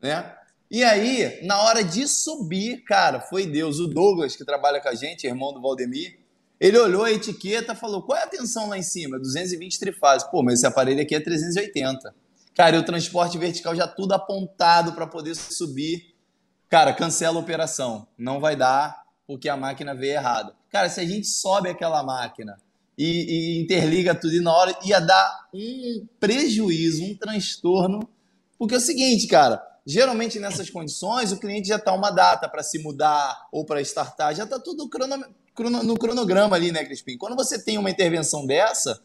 Né? E aí, na hora de subir, cara, foi Deus. O Douglas, que trabalha com a gente, irmão do Valdemir, ele olhou a etiqueta falou: qual é a tensão lá em cima? 220 trifases. Pô, mas esse aparelho aqui é 380. Cara, e o transporte vertical já tudo apontado para poder subir. Cara, cancela a operação. Não vai dar porque a máquina veio errada. Cara, se a gente sobe aquela máquina e, e interliga tudo e na hora ia dar um prejuízo, um transtorno. Porque é o seguinte, cara, Geralmente, nessas condições, o cliente já está uma data para se mudar ou para startar, já está tudo no cronograma ali, né, Crispim? Quando você tem uma intervenção dessa,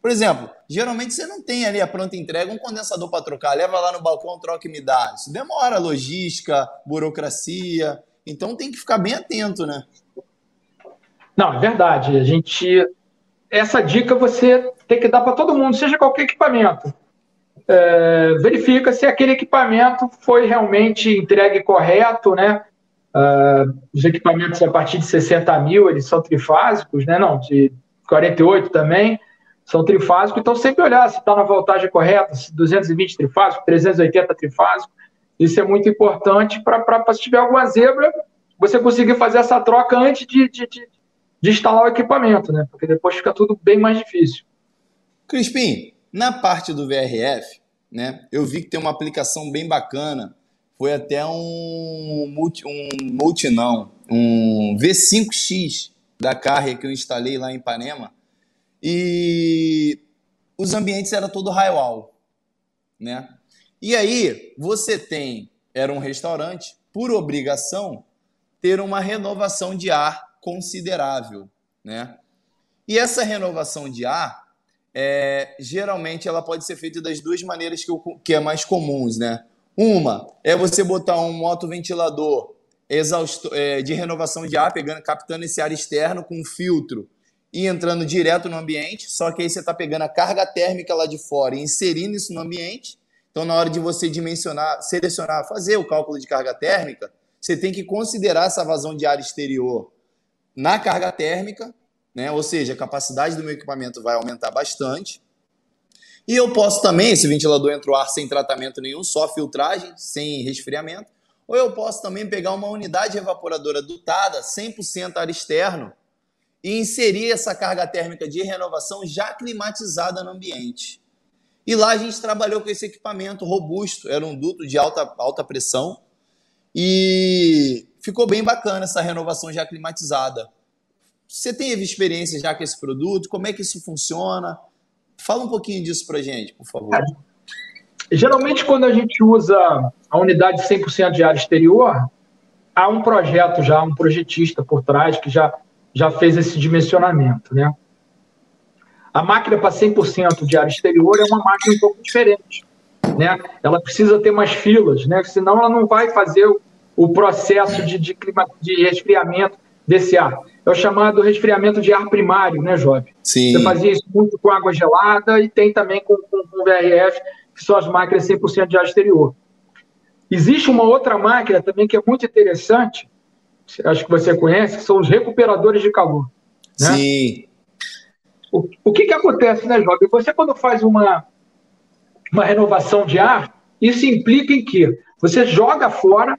por exemplo, geralmente você não tem ali a pronta entrega, um condensador para trocar, leva lá no balcão, troca e me dá. Isso demora, logística, burocracia. Então tem que ficar bem atento, né?
Não, é verdade. A gente. Essa dica você tem que dar para todo mundo, seja qualquer equipamento é, verifica se aquele equipamento foi realmente entregue correto, né? Uh, os equipamentos a partir de 60 mil, eles são trifásicos, né? Não, de 48 também, são trifásicos. Então, sempre olhar se está na voltagem correta, se 220 trifásico, 380 trifásico. Isso é muito importante para, se tiver alguma zebra, você conseguir fazer essa troca antes de, de, de, de instalar o equipamento, né? Porque depois fica tudo bem mais difícil.
Crispim, na parte do VRF, né, eu vi que tem uma aplicação bem bacana. Foi até um multi, um multi não, um V5X da Carrier que eu instalei lá em Ipanema. E os ambientes eram todo raio né? E aí você tem, era um restaurante, por obrigação, ter uma renovação de ar considerável, né? E essa renovação de ar é, geralmente ela pode ser feita das duas maneiras que, eu, que é mais comuns, né? Uma é você botar um motoventilador exausto, é, de renovação de ar, pegando, captando esse ar externo com um filtro e entrando direto no ambiente. Só que aí você está pegando a carga térmica lá de fora e inserindo isso no ambiente. Então, na hora de você dimensionar, selecionar, fazer o cálculo de carga térmica, você tem que considerar essa vazão de ar exterior na carga térmica, né? ou seja, a capacidade do meu equipamento vai aumentar bastante. E eu posso também, esse ventilador entra o ar sem tratamento nenhum, só filtragem, sem resfriamento. Ou eu posso também pegar uma unidade evaporadora dotada, 100% ar externo, e inserir essa carga térmica de renovação já climatizada no ambiente. E lá a gente trabalhou com esse equipamento robusto, era um duto de alta, alta pressão, e ficou bem bacana essa renovação já climatizada. Você teve experiência já com esse produto? Como é que isso funciona? Fala um pouquinho disso para gente, por favor. É.
Geralmente, quando a gente usa a unidade 100% de área exterior, há um projeto já, um projetista por trás que já, já fez esse dimensionamento, né? A máquina para 100% de área exterior é uma máquina um pouco diferente, né? Ela precisa ter mais filas, né? Senão ela não vai fazer o, o processo de, de, clima, de resfriamento desse ar. É o chamado resfriamento de ar primário, né, Job?
Sim.
Você fazia isso muito com água gelada e tem também com, com, com VRF, que são as máquinas 100% de ar exterior. Existe uma outra máquina também que é muito interessante, acho que você conhece, que são os recuperadores de calor. Né?
Sim.
O, o que, que acontece, né, Job? Você, quando faz uma, uma renovação de ar, isso implica em que você joga fora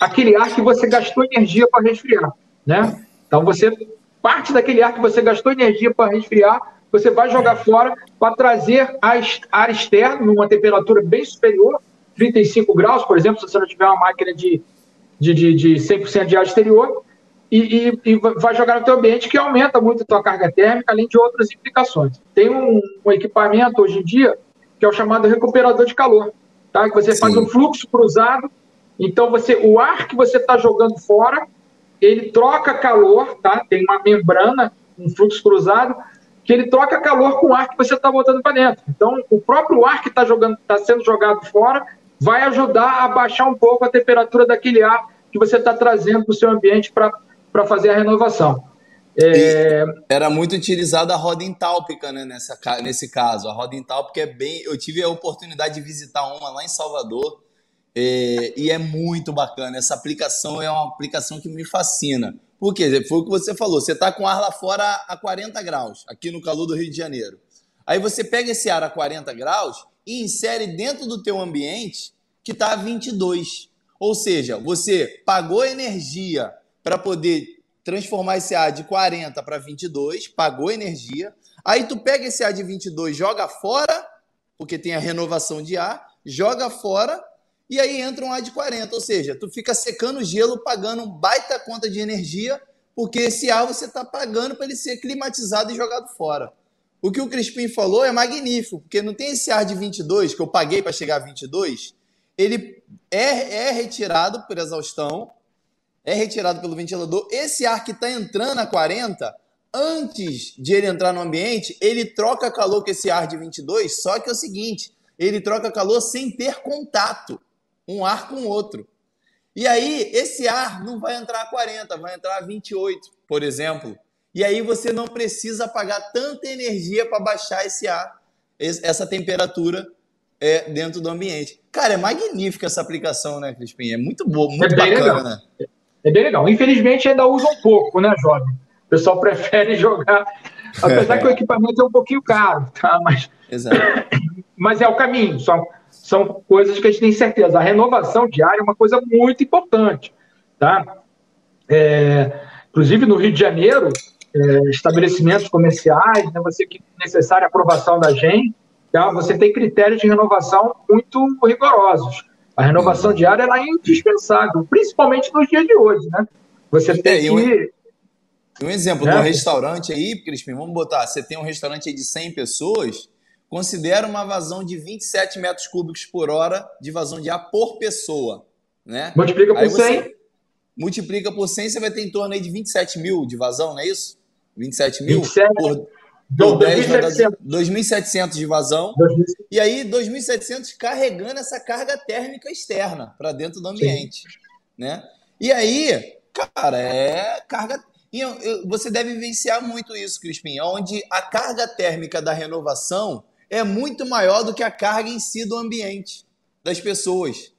aquele ar que você gastou energia para resfriar. Né? Então, você parte daquele ar que você gastou energia para resfriar você vai jogar fora para trazer ar externo numa temperatura bem superior, 35 graus, por exemplo, se você não tiver uma máquina de, de, de, de 100% de ar exterior, e, e, e, vai jogar no teu ambiente que aumenta muito a tua carga térmica, além de outras implicações. Tem um, um equipamento hoje em dia que é o chamado recuperador de calor, tá? Que você Sim. faz um fluxo cruzado, então você o ar que você está jogando fora, ele troca calor, tá? Tem uma membrana, um fluxo cruzado, que ele troca calor com o ar que você está botando para dentro. Então, o próprio ar que está tá sendo jogado fora vai ajudar a baixar um pouco a temperatura daquele ar que você está trazendo para o seu ambiente para fazer a renovação.
É... Era muito utilizada a roda entálpica né, nessa, nesse caso. A roda entálpica é bem. Eu tive a oportunidade de visitar uma lá em Salvador é, e é muito bacana. Essa aplicação é uma aplicação que me fascina. Por quê? Foi o que você falou. Você está com ar lá fora a 40 graus, aqui no calor do Rio de Janeiro. Aí você pega esse ar a 40 graus e insere dentro do teu ambiente que está a 22. Ou seja, você pagou energia para poder transformar esse ar de 40 para 22, pagou energia. Aí tu pega esse ar de 22, joga fora, porque tem a renovação de ar, joga fora e aí entra um ar de 40, ou seja, tu fica secando o gelo, pagando um baita conta de energia, porque esse ar você está pagando para ele ser climatizado e jogado fora. O que o Crispim falou é magnífico, porque não tem esse ar de 22 que eu paguei para chegar a 22, ele é, é retirado por exaustão, é retirado pelo ventilador. Esse ar que está entrando a 40, antes de ele entrar no ambiente, ele troca calor com esse ar de 22, só que é o seguinte, ele troca calor sem ter contato um ar com o outro. E aí, esse ar não vai entrar a 40, vai entrar a 28, por exemplo. E aí você não precisa pagar tanta energia para baixar esse ar, essa temperatura é, dentro do ambiente. Cara, é magnífica essa aplicação, né, Crispim? É muito boa, muito é bacana, legal.
É bem legal. Infelizmente ainda usa um pouco, né, jovem? O pessoal prefere jogar, apesar que o equipamento é um pouquinho caro, tá? Mas,
Exato.
mas é o caminho. Só são coisas que a gente tem certeza. A renovação diária é uma coisa muito importante. Tá? É, inclusive, no Rio de Janeiro, é, estabelecimentos comerciais, né, você que necessária aprovação da GEM, tá? você tem critérios de renovação muito rigorosos. A renovação diária é indispensável, principalmente nos dias de hoje. Né? Você tem é, que.
Um, exemplo né? do restaurante aí, Crispim, vamos botar, você tem um restaurante de 100 pessoas, considera uma vazão de 27 metros cúbicos por hora de vazão de ar por pessoa. Né?
Multiplica por 100.
Multiplica por 100, você vai ter em torno aí de 27 mil de vazão, não é isso? 27 mil 27. por, por 2.700 de vazão. 2. E aí, 2.700 carregando essa carga térmica externa para dentro do ambiente. né? E aí, cara, é carga. Você deve vivenciar muito isso, Crispim, onde a carga térmica da renovação é muito maior do que a carga em si do ambiente, das pessoas.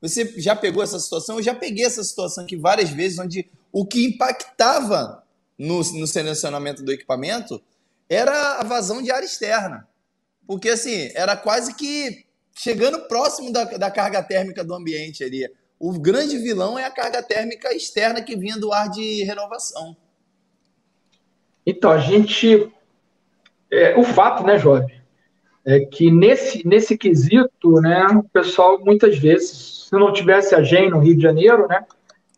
Você já pegou essa situação? Eu já peguei essa situação aqui várias vezes, onde o que impactava no, no selecionamento do equipamento era a vazão de ar externa. Porque, assim, era quase que chegando próximo da, da carga térmica do ambiente ali. O grande vilão é a carga térmica externa que vinha do ar de renovação.
Então, a gente. É, o fato, né, Job, é que nesse, nesse quesito, né, o pessoal muitas vezes, se não tivesse a GEM no Rio de Janeiro, né,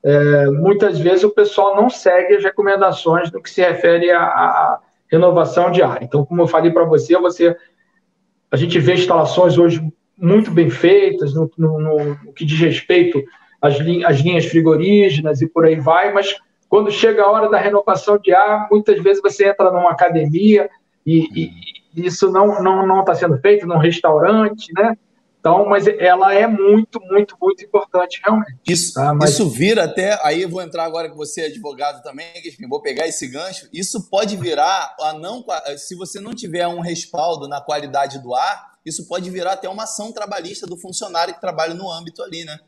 é, muitas vezes o pessoal não segue as recomendações no que se refere à, renovação de ar. Então, como eu falei para você, você, a gente vê instalações hoje muito bem feitas no, no, no que diz respeito às, linhas, às linhas frigorígenas e por aí vai, mas quando chega a hora da renovação de ar, muitas vezes você entra numa academia e, e isso não não não está sendo feito num restaurante, né? Então, mas ela é muito, muito, muito importante realmente.
Isso, tá? mas... isso vira até. Aí eu vou entrar agora que você é advogado também, vou pegar esse gancho. Isso pode virar a não. Se você não tiver um respaldo na qualidade do ar, isso pode virar até uma ação trabalhista do funcionário que trabalha no âmbito ali, né?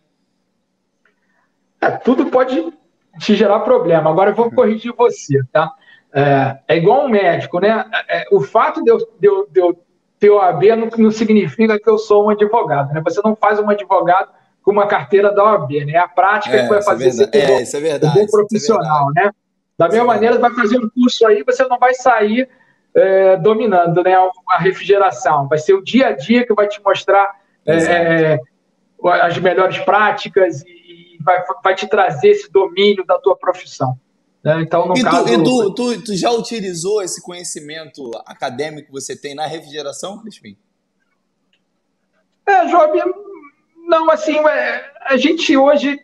É, tudo pode te gerar problema. Agora eu vou corrigir você, tá? É, é igual um médico, né? É, o fato de eu, de eu, de eu ter OAB não, não, significa que eu sou um advogado, né? Você não faz um advogado com uma carteira da OAB, né? É a prática
é,
que vai fazer
isso é, é, isso é verdade,
um bom profissional, né? Da mesma maneira, vai fazer um curso aí, você não vai sair é, dominando né, a refrigeração. Vai ser o dia a dia que vai te mostrar é, as melhores práticas e vai, vai te trazer esse domínio da tua profissão. Né? Então, no
e,
caso,
tu, e tu, tu, tu, já utilizou esse conhecimento acadêmico que você tem na refrigeração, Crispim?
É, Job, não, assim, é, a gente hoje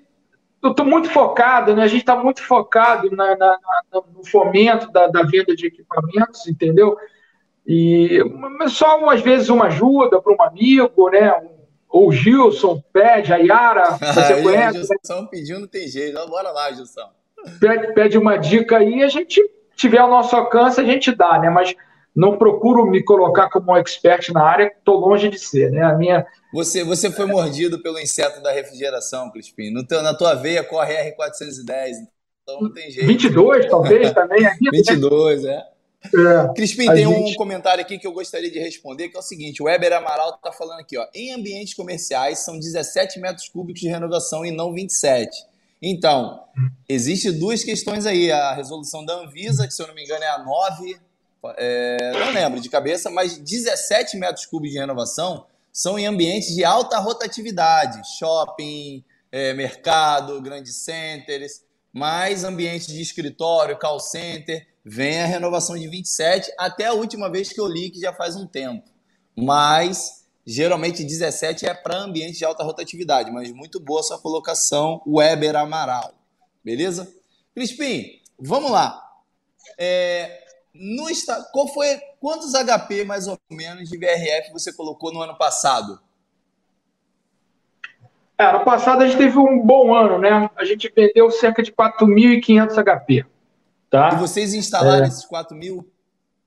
eu estou muito focado, né? A gente está muito focado na, na, na, no fomento da, da, venda de equipamentos, entendeu? E só às vezes uma ajuda para um amigo, né? Ou o Gilson pede, a Yara, você conhece?
O Gilson pediu, não tem jeito. Bora lá, Gilson.
Pede, uma dica aí, a gente tiver ao nosso alcance, a gente dá, né? Mas não procuro me colocar como um expert na área, estou longe de ser, né? A minha
você, você foi mordido pelo inseto da refrigeração, Crispim. No teu, na tua veia corre R410, então não tem jeito.
22, talvez, também. Aqui,
22, né? É, Crispim, tem gente... um comentário aqui que eu gostaria de responder, que é o seguinte: o Weber Amaral está falando aqui, ó. Em ambientes comerciais são 17 metros cúbicos de renovação e não 27. Então, existe duas questões aí. A resolução da Anvisa, que se eu não me engano é a 9, é, não lembro de cabeça, mas 17 metros cúbicos de renovação são em ambientes de alta rotatividade, shopping, é, mercado, grandes centers, mais ambientes de escritório, call center, vem a renovação de 27, até a última vez que eu li, que já faz um tempo. Mas, geralmente, 17 é para ambientes de alta rotatividade, mas muito boa sua colocação, Weber Amaral. Beleza? Crispim, vamos lá. É, no, qual foi, quantos HP mais ou menos de VRF você colocou no ano passado?
É, ano passado a gente teve um bom ano, né? A gente vendeu cerca de 4.500 HP. Tá?
E vocês instalaram é. esses 4.000?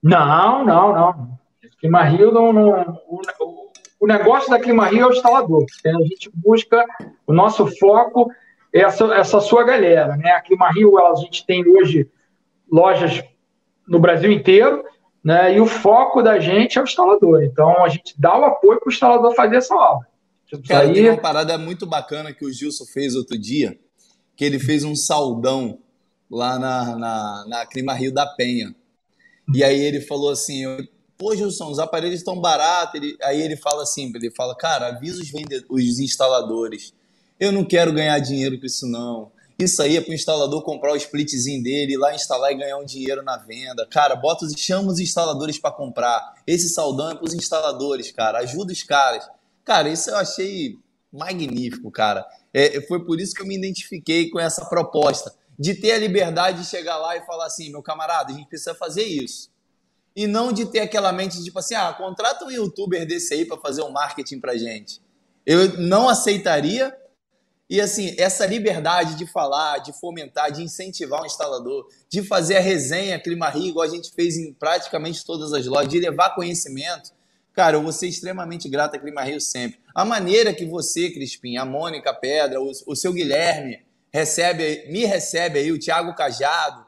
Não, não, não. Clima Rio não, não o, o, negócio da Clima Rio é o instalador. A gente busca o nosso foco essa essa sua galera, né? A Clima Rio, a gente tem hoje lojas no Brasil inteiro, né? E o foco da gente é o instalador. Então a gente dá o apoio para o instalador fazer essa obra.
Cara, aí... tem uma parada muito bacana que o Gilson fez outro dia, que ele fez um saldão lá na, na, na Clima Rio da Penha. E aí ele falou assim, pô, Gilson, os aparelhos estão baratos. Ele, aí ele fala assim, ele fala, cara, avisa os, os instaladores. Eu não quero ganhar dinheiro com isso não. Isso aí é para o instalador comprar o splitzinho dele, ir lá instalar e ganhar um dinheiro na venda. Cara, bota os, chama os instaladores para comprar. Esse saldão é para os instaladores, cara. Ajuda os caras. Cara, isso eu achei magnífico, cara. É, foi por isso que eu me identifiquei com essa proposta. De ter a liberdade de chegar lá e falar assim, meu camarada, a gente precisa fazer isso. E não de ter aquela mente de tipo assim, ah, contrata um youtuber desse aí para fazer um marketing pra gente. Eu não aceitaria E assim, essa liberdade de falar, de fomentar, de incentivar o instalador, de fazer a resenha Clima Rio, igual a gente fez em praticamente todas as lojas, de levar conhecimento, cara, eu vou ser extremamente grato a Clima Rio sempre. A maneira que você, Crispim, a Mônica Pedra, o, o seu Guilherme, recebe, me recebe aí, o Thiago Cajado,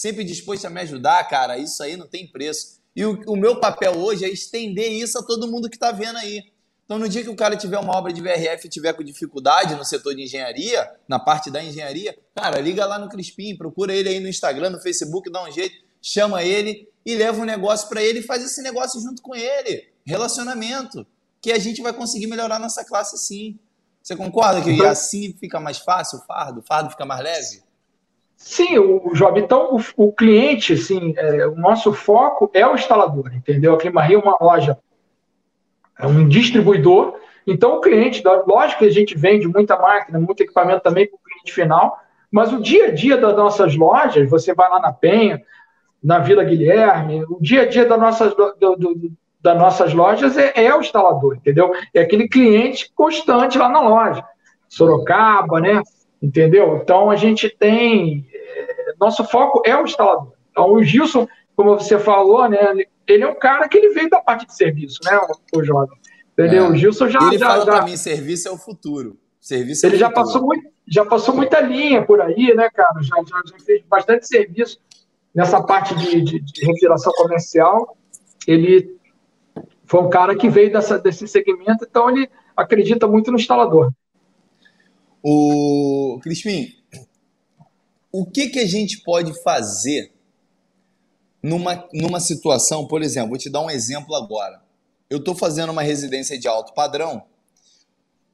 sempre disposto a me ajudar, cara, isso aí não tem preço. E o, o meu papel hoje é estender isso a todo mundo que está vendo aí. Então, no dia que o cara tiver uma obra de VRF e tiver com dificuldade no setor de engenharia, na parte da engenharia, cara, liga lá no Crispim, procura ele aí no Instagram, no Facebook, dá um jeito, chama ele e leva um negócio para ele e faz esse negócio junto com ele. Relacionamento. Que a gente vai conseguir melhorar nossa classe sim. Você concorda que então, assim fica mais fácil o fardo? O fardo fica mais leve?
Sim, o, Job. Então, o, o cliente, assim, é, o nosso foco é o instalador, entendeu? A Clima é uma loja é um distribuidor. Então, o cliente, lógico que a gente vende muita máquina, muito equipamento também para o cliente final, mas o dia a dia das nossas lojas, você vai lá na Penha, na Vila Guilherme, o dia a dia das nossas, do, do, das nossas lojas é, é, o instalador, entendeu? É aquele cliente constante lá na loja. Sorocaba, né? Entendeu? Então, a gente tem. É, nosso foco é o instalador. Então, o Gilson, como você falou, né? ele é um cara que ele veio da parte de serviço, né, o, jovem. Entendeu? É. O Gilson já.
Ele
já,
fala
já...
para mim: serviço é o futuro. Serviço é
ele
o
já
futuro.
passou muito, já passou muita linha por aí, né, cara? Já, já, já fez bastante serviço nessa parte de, de, de refrigeração comercial. Ele foi um cara que veio dessa, desse segmento, então ele acredita muito no instalador.
O Crispim, o que, que a gente pode fazer numa, numa situação, por exemplo, vou te dar um exemplo agora. Eu estou fazendo uma residência de alto padrão,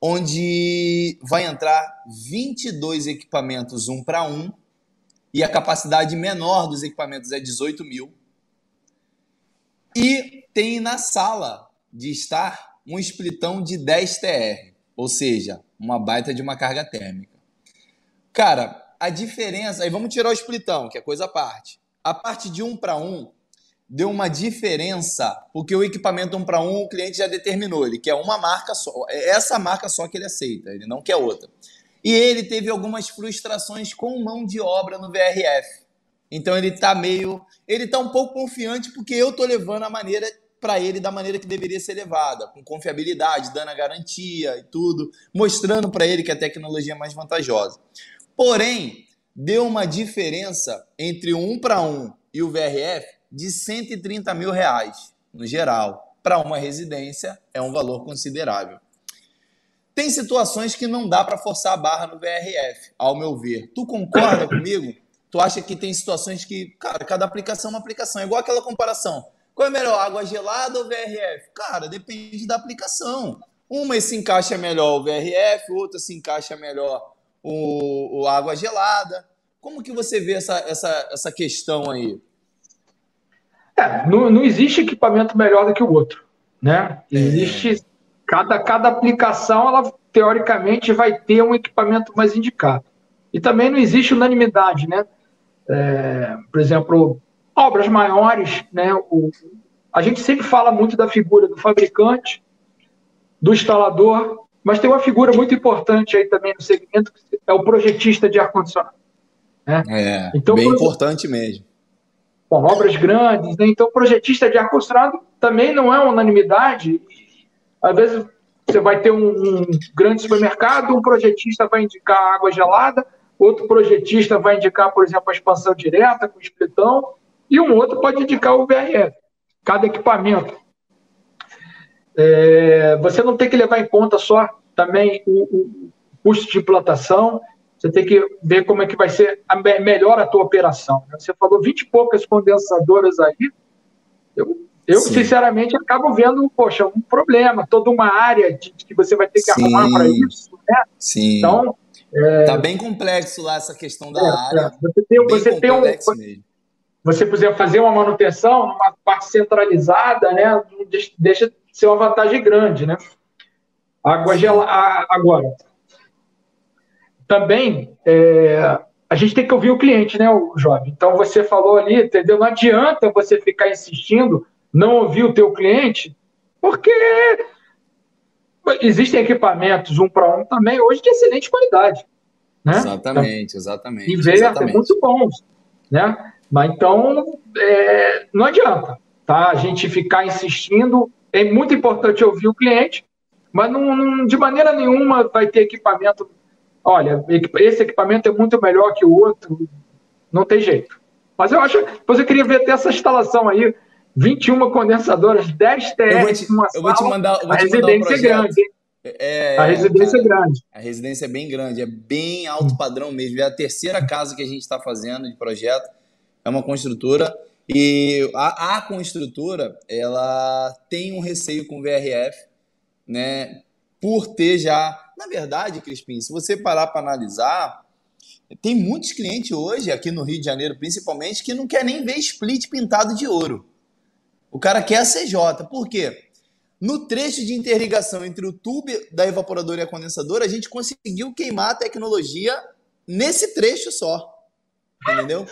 onde vai entrar 22 equipamentos um para um, e a capacidade menor dos equipamentos é 18 mil. E tem na sala de estar um splitão de 10 TR, ou seja, uma baita de uma carga térmica. Cara, a diferença. Aí vamos tirar o splitão, que é coisa à parte a parte de um para um deu uma diferença, porque o equipamento um para um o cliente já determinou, ele quer uma marca só, é essa marca só que ele aceita, ele não quer outra. E ele teve algumas frustrações com mão de obra no VRF. Então ele está meio, ele está um pouco confiante porque eu estou levando a maneira para ele da maneira que deveria ser levada, com confiabilidade, dando a garantia e tudo, mostrando para ele que a tecnologia é mais vantajosa. Porém, deu uma diferença entre o 1 para 1 e o VRF de 130 mil reais, no geral. Para uma residência, é um valor considerável. Tem situações que não dá para forçar a barra no VRF, ao meu ver. Tu concorda comigo? Tu acha que tem situações que, cara, cada aplicação é uma aplicação. É igual aquela comparação. Qual é melhor, água gelada ou VRF? Cara, depende da aplicação. Uma se encaixa melhor o VRF, outra se encaixa melhor o, o água gelada. Como que você vê essa, essa, essa questão aí?
É, não, não existe equipamento melhor do que o outro, né? É. Existe cada, cada aplicação, ela teoricamente vai ter um equipamento mais indicado. E também não existe unanimidade, né? É, por exemplo, obras maiores, né? O, a gente sempre fala muito da figura do fabricante, do instalador mas tem uma figura muito importante aí também no segmento, que é o projetista de ar-condicionado.
Né? É, então, bem importante mesmo.
Com obras grandes, né? então projetista de ar-condicionado também não é unanimidade. Às vezes você vai ter um, um grande supermercado, um projetista vai indicar água gelada, outro projetista vai indicar, por exemplo, a expansão direta com splitão, e um outro pode indicar o VRF. Cada equipamento é, você não tem que levar em conta só também o, o, custo de implantação, você tem que ver como é que vai ser a, melhor a tua operação. Né? Você falou 20 e poucas condensadoras aí, eu, eu sinceramente acabo vendo, poxa, um problema, toda uma área de, que você vai ter que Sim. arrumar para isso, né?
Sim. Então, é, tá bem complexo lá essa questão da é, área. É.
Você tem, você tem um, mesmo. você puder fazer uma manutenção numa parte centralizada, né? Deixa ser uma vantagem grande, né? Água gelada. Agora, também é, a gente tem que ouvir o cliente, né, o jovem? Então você falou ali, entendeu? Não adianta você ficar insistindo, não ouvir o teu cliente, porque existem equipamentos um para um também hoje de excelente qualidade. Né?
Exatamente, exatamente.
E ver é muito bons. Né? Mas então, é, não adianta tá? a gente ficar insistindo. É muito importante ouvir o cliente, mas não, não, de maneira nenhuma vai ter equipamento. Olha, esse equipamento é muito melhor que o outro. Não tem jeito. Mas eu acho. Depois eu queria ver até essa instalação aí. 21 condensadoras, 10 TR. Eu vou te,
eu vou te mandar.
Vou a te residência é grande, hein? É, a residência é grande.
A residência é bem grande, é bem alto padrão mesmo. É a terceira casa que a gente está fazendo de projeto. É uma construtora. E a, a construtora, ela tem um receio com o VRF, né? Por ter já. Na verdade, Crispim, se você parar para analisar, tem muitos clientes hoje, aqui no Rio de Janeiro principalmente, que não quer nem ver split pintado de ouro. O cara quer a CJ. Por quê? No trecho de interligação entre o tubo da evaporadora e a condensadora, a gente conseguiu queimar a tecnologia nesse trecho só. Entendeu?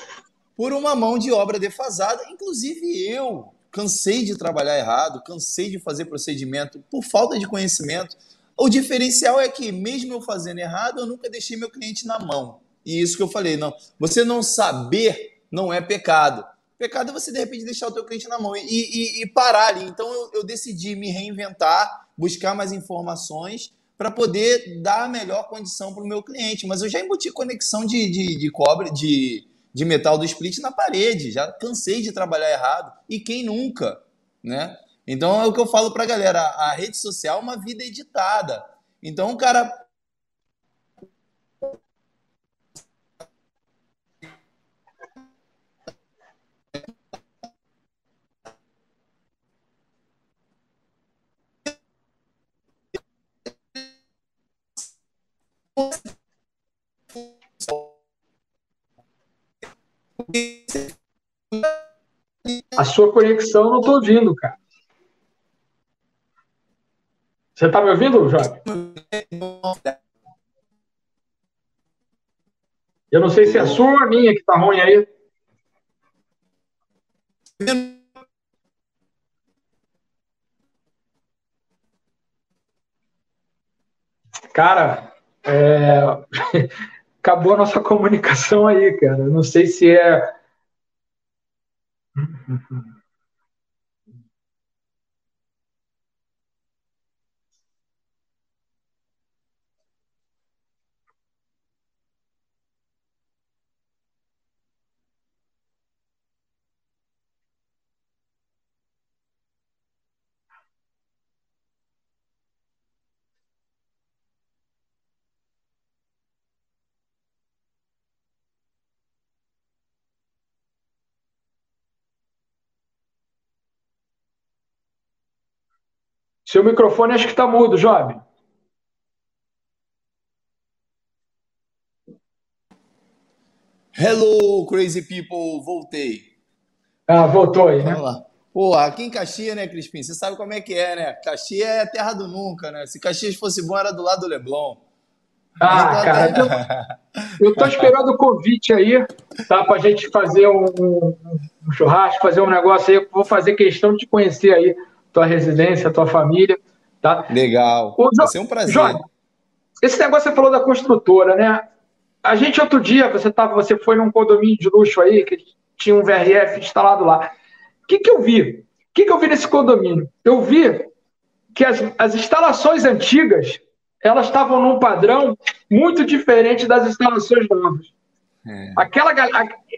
Por uma mão de obra defasada. Inclusive eu cansei de trabalhar errado, cansei de fazer procedimento por falta de conhecimento. O diferencial é que, mesmo eu fazendo errado, eu nunca deixei meu cliente na mão. E isso que eu falei, não. Você não saber não é pecado. Pecado é você, de repente, deixar o teu cliente na mão e, e, e parar ali. Então, eu, eu decidi me reinventar, buscar mais informações para poder dar a melhor condição para o meu cliente. Mas eu já embuti conexão de, de, de cobre, de, de metal do split na parede. Já cansei de trabalhar errado. E quem nunca, né? Então é o que eu falo para a galera. A rede social é uma vida editada. Então o cara
A sua conexão não estou ouvindo, cara. Você está me ouvindo, Jorge? Eu não sei se é a sua ou a minha que está ruim aí. Cara, é... acabou a nossa comunicação aí, cara. Não sei se é. Seu microfone acho que está mudo, Job.
Hello, crazy people, voltei.
Ah, voltou aí, né?
Vamos lá. Pô, aqui em Caxias, né, Crispim? Você sabe como é que é, né? Caxias é terra do nunca, né? Se Caxias fosse bom, era do lado do Leblon.
Ah, então, cara, eu, eu tô esperando o convite aí, tá? Pra gente fazer um, um, churrasco, fazer um negócio aí. Eu vou fazer questão de te conhecer aí tua residência, tua família. Tá?
Legal. O, Vai ser um prazer. Jorge,
esse negócio você falou da construtora, né? A gente outro dia, você, tava, você foi num condomínio de luxo aí, que tinha um VRF instalado lá. O que, que eu vi? O que, que eu vi nesse condomínio? Eu vi que as, as instalações antigas elas estavam num padrão muito diferente das instalações novas. É. Aquela,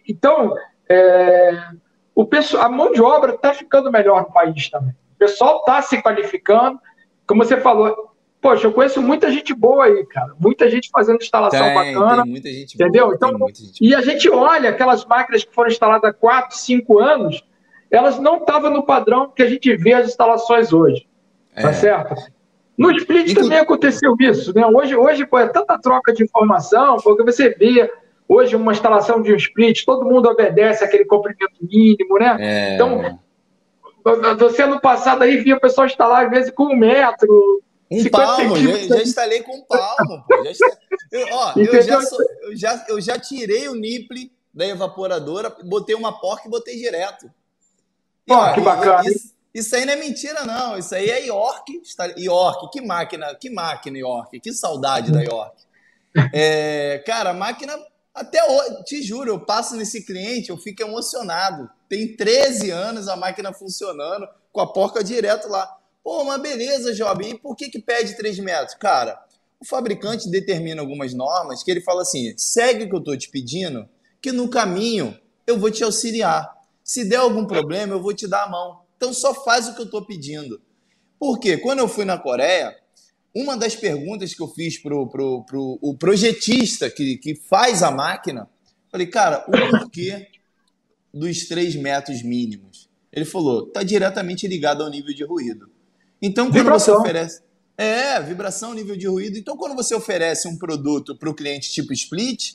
então, é, o pessoal, a mão de obra está ficando melhor no país também. O pessoal está se qualificando. Como você falou, poxa, eu conheço muita gente boa aí, cara. Muita gente fazendo instalação
tem,
bacana.
Tem muita gente
entendeu?
Boa,
então, e a gente olha aquelas máquinas que foram instaladas há 4, 5 anos, elas não estavam no padrão que a gente vê as instalações hoje. Tá é. Tá certo? No split Inclu... também aconteceu isso, né? Hoje, hoje pô, é tanta troca de informação, porque você vê hoje uma instalação de um split, todo mundo obedece aquele comprimento mínimo, né?
É...
Então, você ano passado aí via o pessoal instalar às vezes com um metro.
Um palmo, já, já, instalei com um palmo. Pô, já eu, ó, eu, já sou, eu, já, eu já tirei o nipple da evaporadora, botei uma porca e botei direto.
E, ó, que bacana.
Isso, Isso aí não é mentira, não. Isso aí é York. York, que máquina, que máquina, York. Que saudade da York. É, cara, máquina, até hoje, te juro, eu passo nesse cliente, eu fico emocionado. Tem 13 anos a máquina funcionando, com a porca direto lá. Pô, uma beleza, Job. E por que, que pede 3 metros? Cara, o fabricante determina algumas normas que ele fala assim: segue o que eu estou te pedindo, que no caminho eu vou te auxiliar. Se der algum problema, eu vou te dar a mão. Então só faz o que eu estou pedindo. Porque quando eu fui na Coreia, uma das perguntas que eu fiz pro, pro, pro o projetista que, que faz a máquina, falei, cara, o porquê dos 3 metros mínimos? Ele falou, está diretamente ligado ao nível de ruído. Então, quando vibração. você oferece. É, vibração, nível de ruído. Então, quando você oferece um produto para o cliente tipo split,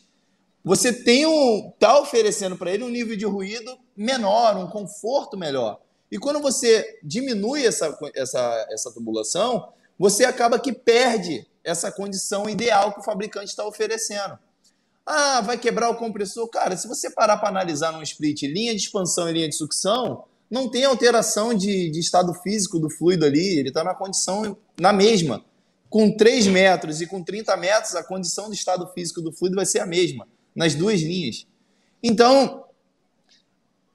você tem um. tá oferecendo para ele um nível de ruído menor, um conforto melhor. E quando você diminui essa, essa, essa tubulação, você acaba que perde essa condição ideal que o fabricante está oferecendo. Ah, vai quebrar o compressor? Cara, se você parar para analisar num split linha de expansão e linha de sucção, não tem alteração de, de estado físico do fluido ali, ele está na condição na mesma. Com 3 metros e com 30 metros, a condição do estado físico do fluido vai ser a mesma, nas duas linhas. Então,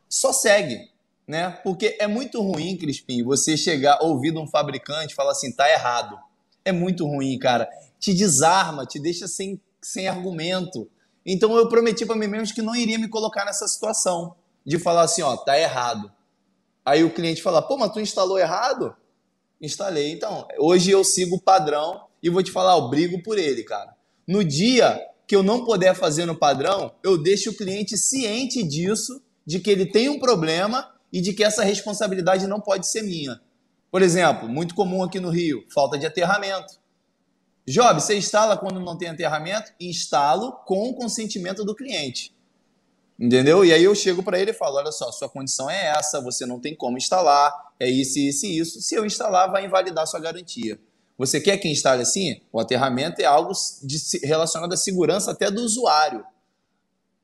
só segue, né? Porque é muito ruim, Crispim, você chegar, ouvir de um fabricante falar assim, tá errado. É muito ruim, cara. Te desarma, te deixa sem, sem argumento. Então eu prometi para mim mesmo que não iria me colocar nessa situação de falar assim, ó, tá errado. Aí o cliente fala, pô, mas tu instalou errado? Instalei. Então, hoje eu sigo o padrão e vou te falar, eu brigo por ele, cara. No dia que eu não puder fazer no padrão, eu deixo o cliente ciente disso, de que ele tem um problema e de que essa responsabilidade não pode ser minha. Por exemplo, muito comum aqui no Rio, falta de aterramento. Job, você instala quando não tem aterramento? Instalo com o consentimento do cliente. Entendeu? E aí eu chego para ele e falo: olha só, sua condição é essa, você não tem como instalar, é isso, isso e isso. Se eu instalar, vai invalidar sua garantia. Você quer que instale assim? O aterramento é algo de, relacionado à segurança até do usuário.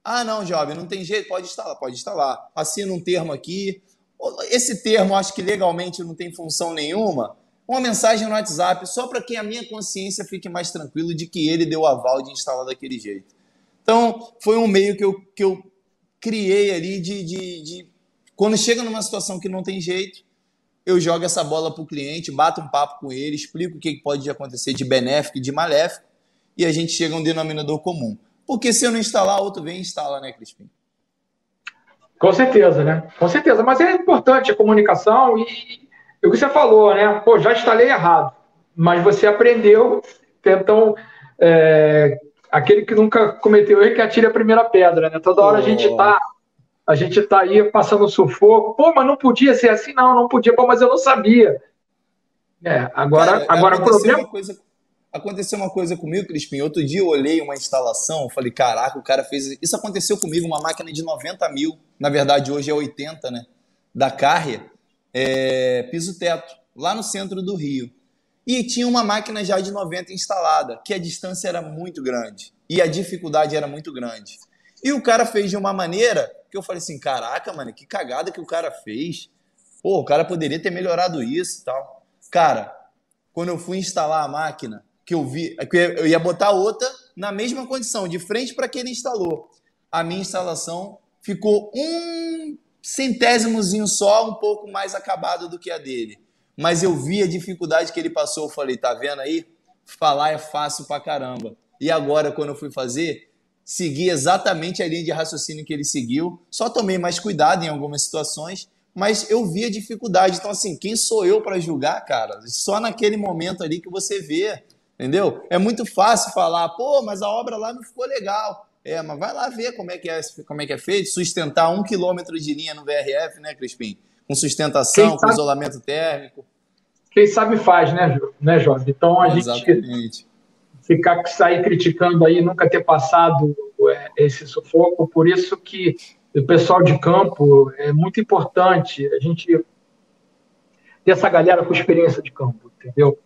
Ah, não, jovem, não tem jeito, pode instalar, pode instalar. Assina um termo aqui. Esse termo acho que legalmente não tem função nenhuma. Uma mensagem no WhatsApp só para que a minha consciência fique mais tranquilo de que ele deu aval de instalar daquele jeito. Então, foi um meio que eu, que eu criei ali de, de, de, Quando chega numa situação que não tem jeito, eu jogo essa bola para o cliente, bato um papo com ele, explico o que pode acontecer de benéfico e de maléfico, e a gente chega a um denominador comum. Porque se eu não instalar, outro vem e instala, né, Crispim?
Com certeza, né? Com certeza. Mas é importante a comunicação e, e o que você falou, né? Pô, já instalei errado, mas você aprendeu, então é, aquele que nunca cometeu erro que atire a primeira pedra, né? Toda hora oh. a gente tá a gente tá aí passando sufoco. Pô, mas não podia ser assim, não, não podia. Pô, mas eu não sabia. É, agora, Cara, agora o problema.
Uma coisa, aconteceu uma coisa comigo, Crispim. Outro dia eu olhei uma instalação, falei, caraca, o cara fez. Isso aconteceu comigo, uma máquina de 90 mil. Na verdade, hoje é 80, né? Da Carrier, é, piso teto, lá no centro do Rio. E tinha uma máquina já de 90 instalada, que a distância era muito grande e a dificuldade era muito grande. E o cara fez de uma maneira que eu falei assim: caraca, mano, que cagada que o cara fez. Pô, o cara poderia ter melhorado isso e tal. Cara, quando eu fui instalar a máquina, que eu vi, que eu ia botar outra na mesma condição, de frente para que ele instalou. A minha instalação ficou um centésimozinho só, um pouco mais acabado do que a dele mas eu vi a dificuldade que ele passou. Eu falei, tá vendo aí? Falar é fácil pra caramba. E agora, quando eu fui fazer, segui exatamente a linha de raciocínio que ele seguiu. Só tomei mais cuidado em algumas situações, mas eu vi a dificuldade. Então, assim, quem sou eu para julgar, cara? Só naquele momento ali que você vê, entendeu? É muito fácil falar, pô, mas a obra lá não ficou legal. É, mas vai lá ver como é que é, como é, que é feito, sustentar um quilômetro de linha no VRF, né, Crispim? com sustentação, com isolamento térmico.
Quem sabe faz, né, né Jorge? Então a Exatamente. gente ficar sair criticando aí, nunca ter passado é, esse sufoco, por isso que o pessoal de campo é muito importante a gente ter essa galera com experiência de campo, entendeu?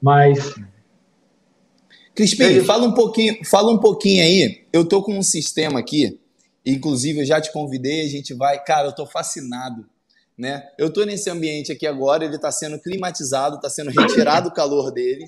Mas
Crispim, fala um pouquinho, fala um pouquinho aí. Eu tô com um sistema aqui, inclusive eu já te convidei, a gente vai, cara, eu tô fascinado né? Eu estou nesse ambiente aqui agora, ele está sendo climatizado, está sendo retirado o calor dele,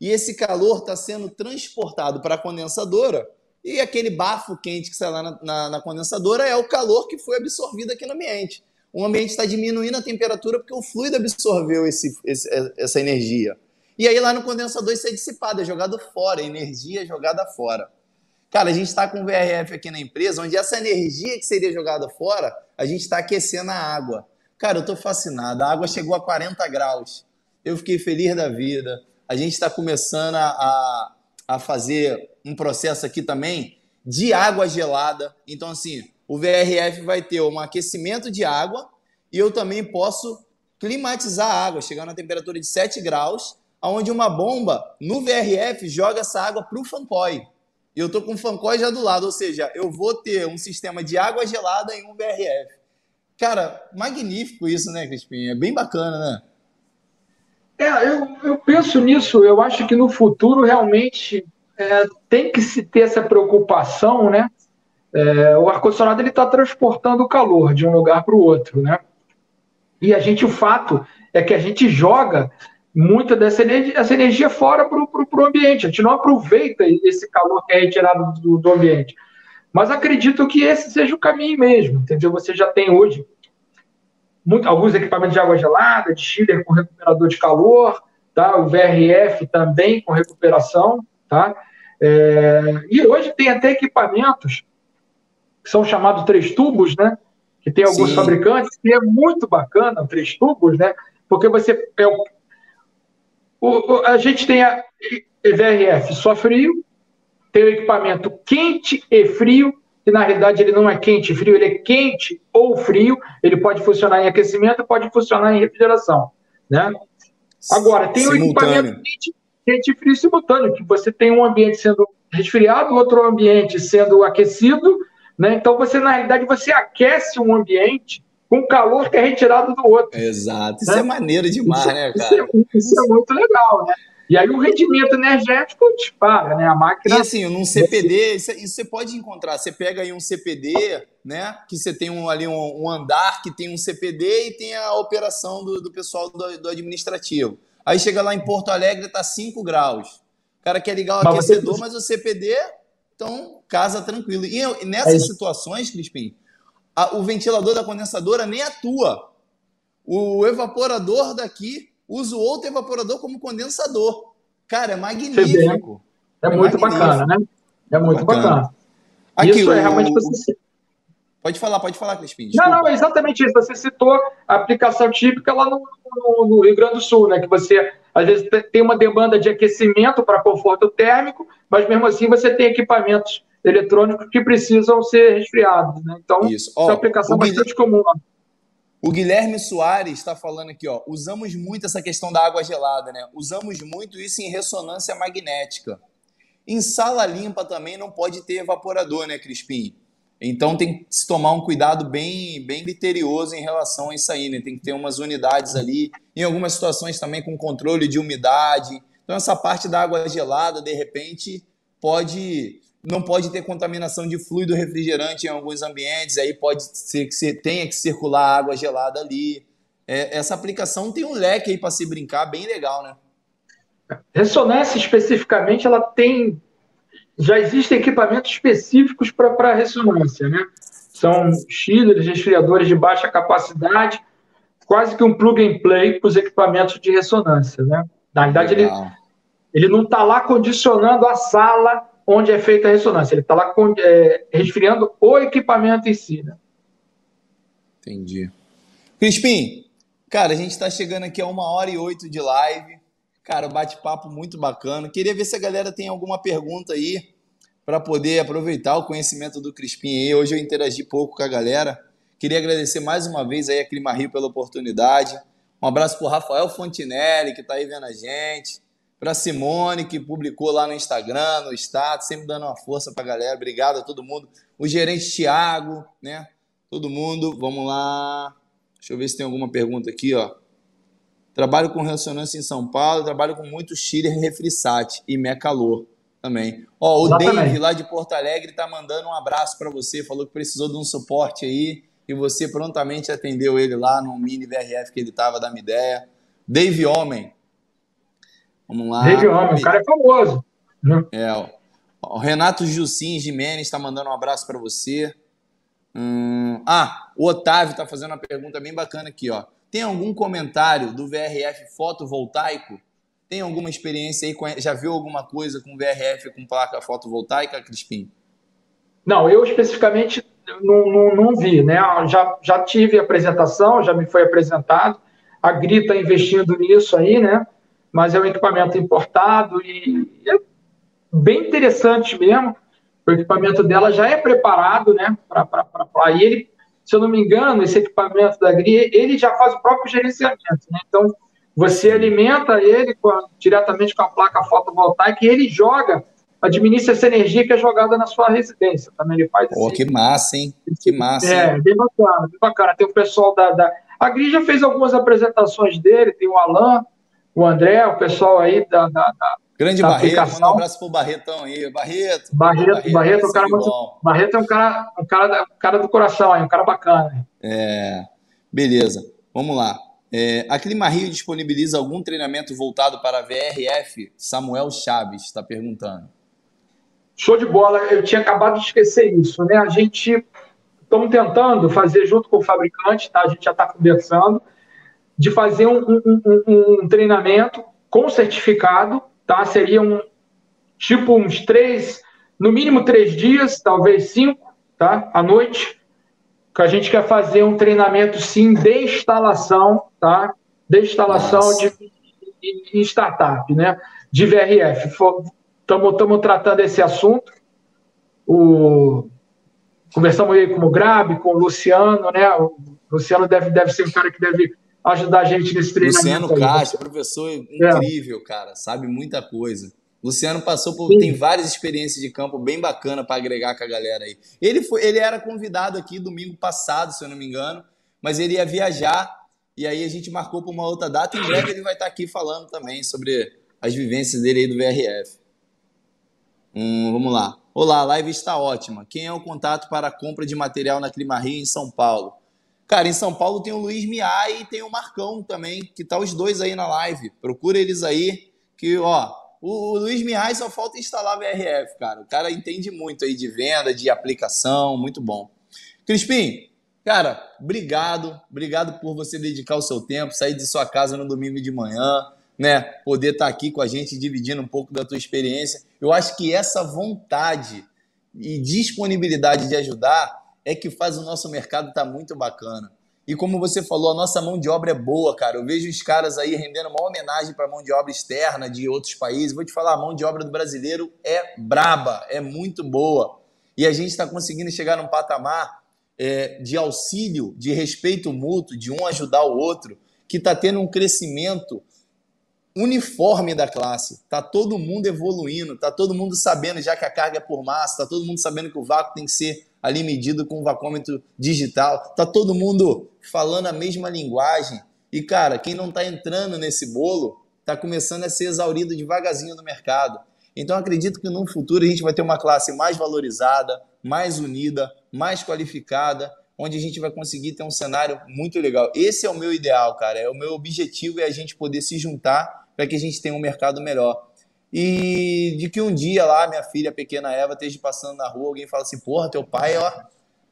e esse calor está sendo transportado para a condensadora, e aquele bafo quente que sai lá na, na, na condensadora é o calor que foi absorvido aqui no ambiente. O ambiente está diminuindo a temperatura porque o fluido absorveu esse, esse, essa energia. E aí lá no condensador isso é dissipado, é jogado fora, energia é jogada fora. Cara, a gente está com VRF aqui na empresa, onde essa energia que seria jogada fora, a gente está aquecendo a água. Cara, eu estou fascinado. A água chegou a 40 graus. Eu fiquei feliz da vida. A gente está começando a, a fazer um processo aqui também de água gelada. Então, assim, o VRF vai ter um aquecimento de água e eu também posso climatizar a água, chegando a temperatura de 7 graus, onde uma bomba no VRF joga essa água para o Fancoi e eu estou com o Fancói já do lado, ou seja, eu vou ter um sistema de água gelada em um BRF. Cara, magnífico isso, né, Crispim? É bem bacana, né?
É, eu, eu penso nisso, eu acho que no futuro realmente é, tem que se ter essa preocupação, né? É, o ar-condicionado está transportando o calor de um lugar para o outro, né? E a gente, o fato é que a gente joga muita dessa energia, essa energia fora para o ambiente. A gente não aproveita esse calor que é retirado do, do, ambiente. Mas acredito que esse seja o caminho mesmo, entendeu? Você já tem hoje muito, alguns equipamentos de água gelada, de chiller com recuperador de calor, tá? o VRF também com recuperação. Tá? É, e hoje tem até equipamentos que são chamados três tubos, né? que tem alguns Sim. fabricantes, que é muito bacana, três tubos, né? porque você é o, o, a gente tem a VRF só frio, tem o equipamento quente e frio, que na realidade ele não é quente e frio, ele é quente ou frio, ele pode funcionar em aquecimento, pode funcionar em refrigeração, né? Agora, tem simultâneo. o equipamento quente, quente e frio simultâneo, que você tem um ambiente sendo resfriado, outro ambiente sendo aquecido, né? Então você na realidade você aquece um ambiente com calor que é retirado do outro.
Exato. Isso né? é maneiro demais,
isso,
né,
cara? Isso é, isso é, muito legal, né? E aí o rendimento energético dispara, né? A máquina.
E assim, num CPD, isso, isso, você pode encontrar. Você pega aí um CPD, né? Que você tem um, ali um, um andar que tem um CPD e tem a operação do, do pessoal do, do, administrativo. Aí chega lá em Porto Alegre, tá 5 graus. O cara quer ligar o mas aquecedor, você... mas o CPD, então, casa tranquilo. E nessas é situações, Crispim, a, o ventilador da condensadora nem atua. O evaporador daqui usa o outro evaporador como condensador. Cara, é magnífico.
É, é muito magnífico. bacana, né? É muito bacana. bacana.
Aqui, Isso o... é realmente você... Pode falar, pode falar, Crispim.
Não, não, é exatamente isso. Você citou a aplicação típica lá no, no, no, Rio Grande do Sul, né? Que você, às vezes, tem uma demanda de aquecimento para conforto térmico, mas mesmo assim você tem equipamentos eletrônicos que precisam ser resfriados. Né? Então, isso, ó, é uma aplicação bastante comum.
O Guilherme Soares está falando aqui, ó, usamos muito essa questão da água gelada, né? Usamos muito isso em ressonância magnética. Em sala limpa também não pode ter evaporador, né, Crispim? Então tem que se tomar um cuidado bem, bem criterioso em relação a isso aí, né? Tem que ter umas unidades ali, em algumas situações também com controle de umidade. Então essa parte da água gelada, de repente, pode não pode ter contaminação de fluido refrigerante em alguns ambientes, aí pode ser que você tenha que circular água gelada ali. É, essa aplicação tem um leque aí para se brincar, bem legal, né?
Ressonância especificamente, ela tem. Já existem equipamentos específicos para ressonância, né? São chillers, resfriadores de baixa capacidade, quase que um plug and play para os equipamentos de ressonância, né? Na verdade, ele, ele não está lá condicionando a sala onde é feita a ressonância. Ele está lá é, resfriando o equipamento em si. Né?
Entendi. Crispim, cara, a gente está chegando aqui a uma hora e oito de live. Cara, bate-papo muito bacana. Queria ver se a galera tem alguma pergunta aí para poder aproveitar o conhecimento do Crispim aí. Hoje eu interagi pouco com a galera. Queria agradecer mais uma vez aí a Clima Rio pela oportunidade. Um abraço para o Rafael Fontinelli, que está aí vendo a gente para Simone, que publicou lá no Instagram, no status, sempre dando uma força para a galera. Obrigado a todo mundo. O gerente Thiago, né? Todo mundo. Vamos lá. Deixa eu ver se tem alguma pergunta aqui, ó. Trabalho com ressonância em São Paulo, trabalho com muito chiller refrisat e Mecalor também. Ó, o. Dave lá de Porto Alegre tá mandando um abraço para você, falou que precisou de um suporte aí. e você prontamente atendeu ele lá no mini VRF que ele estava da ideia. Dave Homem.
Vamos lá. Dave Homem, o cara é famoso.
Né? É, o Renato Jussim Jimenez está mandando um abraço para você. Hum, ah, o Otávio está fazendo uma pergunta bem bacana aqui, ó. Tem algum comentário do VRF fotovoltaico? Tem alguma experiência aí? Já viu alguma coisa com VRF com placa fotovoltaica, Crispim?
Não, eu especificamente não, não, não, vi, né? Já, já tive apresentação, já me foi apresentado. A GRI está investindo nisso aí, né? Mas é um equipamento importado e é bem interessante mesmo. O equipamento dela já é preparado, né? Para ele, se eu não me engano, esse equipamento da GRI, ele já faz o próprio gerenciamento, né? Então, você alimenta ele com a, diretamente com a placa fotovoltaica e ele joga, administra essa energia que é jogada na sua residência. Também ele faz
Pô, que massa, hein? Que massa.
É,
hein?
bem bacana, bem bacana. Tem o pessoal da, da. A GRI já fez algumas apresentações dele, tem o Alan, o André, o pessoal aí da, da, da
Grande da Barreto, aplicação. um abraço pro Barretão aí. Barreto.
Barreto, Barreto, Barreto, é um cara muito, Barreto é um cara, um cara, um cara do coração aí, um cara bacana.
É, beleza. Vamos lá. É, a Clima Rio disponibiliza algum treinamento voltado para a VRF? Samuel Chaves está perguntando.
Show de bola. Eu tinha acabado de esquecer isso, né? A gente estamos tentando fazer junto com o fabricante, tá? A gente já está conversando de fazer um, um, um, um treinamento com certificado tá? Seriam tipo uns três, no mínimo três dias, talvez cinco, tá? À noite, que a gente quer fazer um treinamento sim de instalação, tá? De instalação de, startup, né? De VRF. Estamos tratando esse assunto. O, conversamos aí com o Grab, com o Luciano, né? O Luciano deve, deve ser um cara que deve ajudar a gente nesse treinamento.
Luciano Castro, professor incrível, é. cara, sabe muita coisa. Luciano passou por Sim. tem várias experiências de campo bem bacana para agregar com a galera aí. Ele foi, ele era convidado aqui domingo passado, se eu não me engano, mas ele ia viajar e aí a gente marcou para uma outra data. Em breve ele vai estar aqui falando também sobre as vivências dele aí do VRF. Hum, vamos lá. Olá, a live está ótima. Quem é o contato para a compra de material na Clima Rio em São Paulo? Cara, em São Paulo tem o Luiz Miai e tem o Marcão também, que tá os dois aí na live. Procura eles aí, que, ó, o Luiz Miai só falta instalar VRF, cara. O cara entende muito aí de venda, de aplicação, muito bom. Crispim, cara, obrigado. Obrigado por você dedicar o seu tempo, sair de sua casa no domingo de manhã, né? Poder estar tá aqui com a gente, dividindo um pouco da tua experiência. Eu acho que essa vontade e disponibilidade de ajudar é que faz o nosso mercado estar tá muito bacana. E como você falou, a nossa mão de obra é boa, cara. Eu vejo os caras aí rendendo uma homenagem para a mão de obra externa de outros países. Vou te falar, a mão de obra do brasileiro é braba, é muito boa. E a gente está conseguindo chegar num patamar é, de auxílio, de respeito mútuo, de um ajudar o outro, que está tendo um crescimento uniforme da classe. Tá todo mundo evoluindo, tá todo mundo sabendo já que a carga é por massa, tá todo mundo sabendo que o vácuo tem que ser ali medido com o vacômetro digital. Tá todo mundo falando a mesma linguagem. E cara, quem não está entrando nesse bolo está começando a ser exaurido devagarzinho no mercado. Então acredito que no futuro a gente vai ter uma classe mais valorizada, mais unida, mais qualificada, onde a gente vai conseguir ter um cenário muito legal. Esse é o meu ideal, cara. É o meu objetivo é a gente poder se juntar para que a gente tenha um mercado melhor. E de que um dia lá, minha filha, pequena Eva, esteja passando na rua, alguém fala assim, porra, teu pai, ó,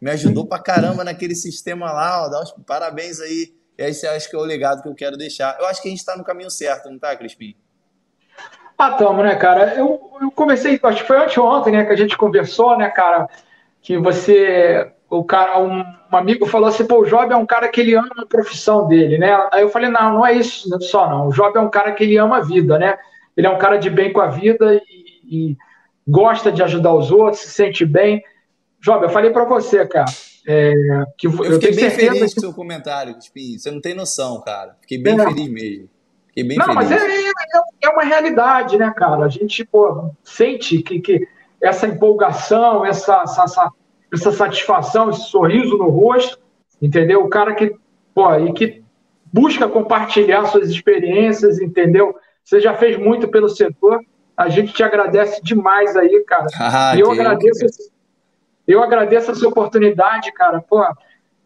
me ajudou pra caramba naquele sistema lá, ó, dá os parabéns aí. E você acha que é o legado que eu quero deixar. Eu acho que a gente está no caminho certo, não tá, Crispim?
Ah, tamo, né, cara? Eu, eu conversei, acho que foi anteontem, né, que a gente conversou, né, cara, que você o cara, um, um, amigo falou assim, pô, o Job é um cara que ele ama a profissão dele, né? Aí eu falei, não, não é isso só não. O Job é um cara que ele ama a vida, né? Ele é um cara de bem com a vida e, e gosta de ajudar os outros, se sente bem. Job, eu falei para você, cara, é, que
eu, eu fiquei bem feliz com o seu comentário, Spin. Você não tem noção, cara. Fiquei bem é. feliz mesmo. Fiquei bem
não,
feliz.
mas é, é, é, uma realidade, né, cara? A gente pô, sente que, que essa empolgação, essa, essa essa satisfação, esse sorriso no rosto, entendeu? O cara que, pô, e que busca compartilhar suas experiências, entendeu? Você já fez muito pelo setor, a gente te agradece demais aí, cara. Ah, e eu agradeço, eu agradeço essa oportunidade, cara. Pô,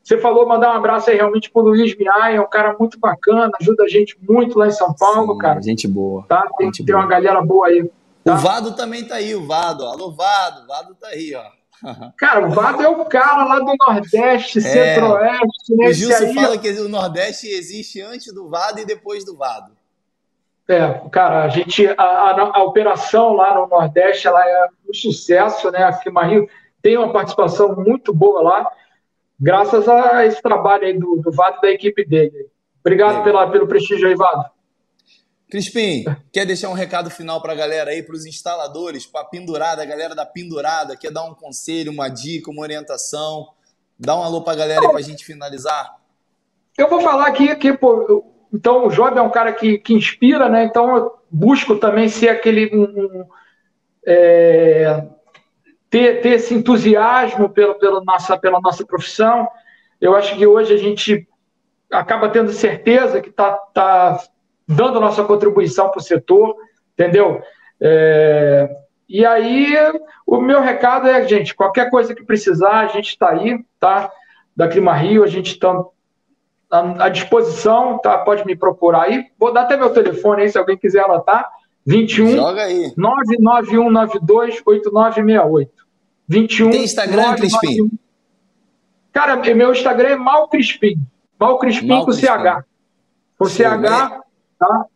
Você falou, mandar um abraço aí realmente pro Luiz Miai, é um cara muito bacana, ajuda a gente muito lá em São Paulo, Sim, cara.
Gente boa.
Tá? Tem,
gente
tem
boa.
uma galera boa aí.
Tá? O Vado também tá aí, o Vado. Alô, Vado. O Vado tá aí, ó.
Cara, o Vado é o cara lá do Nordeste, é. Centro-Oeste, né?
O Gilson aí... fala que o Nordeste existe antes do Vado e depois do Vado.
É, cara, a gente, a, a, a operação lá no Nordeste, ela é um sucesso, né? A Clima Rio tem uma participação muito boa lá, graças a esse trabalho aí do, do Vado e da equipe dele. Obrigado pela, pelo prestígio aí, Vado.
Crispim, quer deixar um recado final para a galera aí, para os instaladores, para a pendurada, a galera da pendurada, quer dar um conselho, uma dica, uma orientação? Dá um alô para a galera aí para a gente finalizar.
Eu vou falar aqui que, pô, então o Job é um cara que, que inspira, né? Então eu busco também ser aquele. Um, é, ter, ter esse entusiasmo pela, pela, nossa, pela nossa profissão. Eu acho que hoje a gente acaba tendo certeza que está tá dando a nossa contribuição para o setor, entendeu? É, e aí, o meu recado é, gente, qualquer coisa que precisar, a gente está aí, tá? Da Clima Rio, a gente está à disposição, tá? Pode me procurar aí. Vou dar até meu telefone aí, se alguém quiser anotar. 21
Joga aí.
991928968. 21
Tem Instagram, Crispim?
Cara, meu Instagram é Mal Crispim. Mal Crispim Mal com Crispim. CH. Com CH, tá?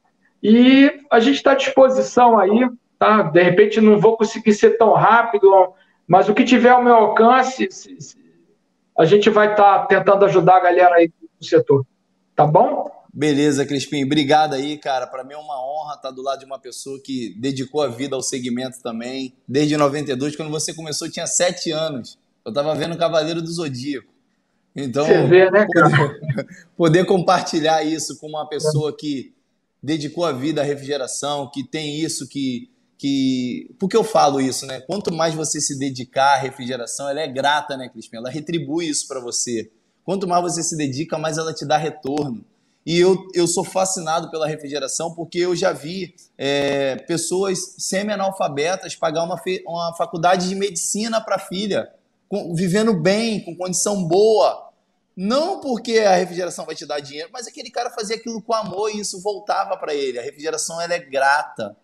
E a gente está à disposição aí, tá? De repente não vou conseguir ser tão rápido, mas o que tiver ao meu alcance, a gente vai estar tá tentando ajudar a galera aí setor. Tá bom?
Beleza, Crispim. Obrigado aí, cara. Para mim é uma honra estar do lado de uma pessoa que dedicou a vida ao segmento também. Desde 92, quando você começou, tinha sete anos. Eu estava vendo Cavaleiro do Zodíaco. Então,
Você vê, né, cara?
Poder, poder compartilhar isso com uma pessoa que dedicou a vida à refrigeração, que tem isso, que. que... Por que eu falo isso, né? Quanto mais você se dedicar à refrigeração, ela é grata, né, Crispim? Ela retribui isso para você. Quanto mais você se dedica, mais ela te dá retorno. E eu, eu sou fascinado pela refrigeração porque eu já vi é, pessoas semi-analfabetas pagar uma, uma faculdade de medicina para a filha, com, vivendo bem, com condição boa. Não porque a refrigeração vai te dar dinheiro, mas aquele cara fazia aquilo com amor e isso voltava para ele. A refrigeração ela é grata.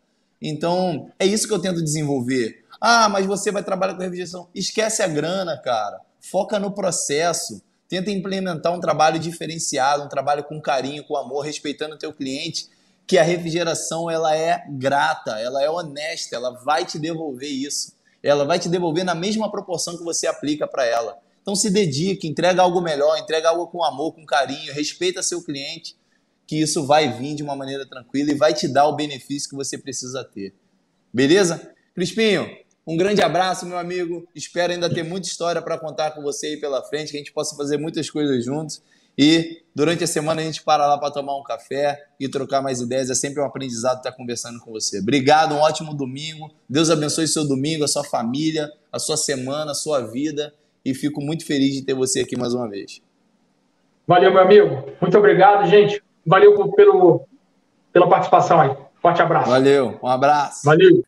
Então, é isso que eu tento desenvolver. Ah, mas você vai trabalhar com refrigeração. Esquece a grana, cara. Foca no processo. Tenta implementar um trabalho diferenciado, um trabalho com carinho, com amor, respeitando o teu cliente, que a refrigeração ela é grata, ela é honesta, ela vai te devolver isso. Ela vai te devolver na mesma proporção que você aplica para ela. Então se dedique, entrega algo melhor, entrega algo com amor, com carinho, respeita seu cliente, que isso vai vir de uma maneira tranquila e vai te dar o benefício que você precisa ter. Beleza? Crispinho, um grande abraço, meu amigo. Espero ainda ter muita história para contar com você aí pela frente, que a gente possa fazer muitas coisas juntos. E durante a semana a gente para lá para tomar um café e trocar mais ideias. É sempre um aprendizado estar conversando com você. Obrigado, um ótimo domingo. Deus abençoe seu domingo, a sua família, a sua semana, a sua vida e fico muito feliz de ter você aqui mais uma vez.
Valeu, meu amigo. Muito obrigado, gente. Valeu pelo, pela participação aí. Forte abraço.
Valeu, um abraço.
Valeu.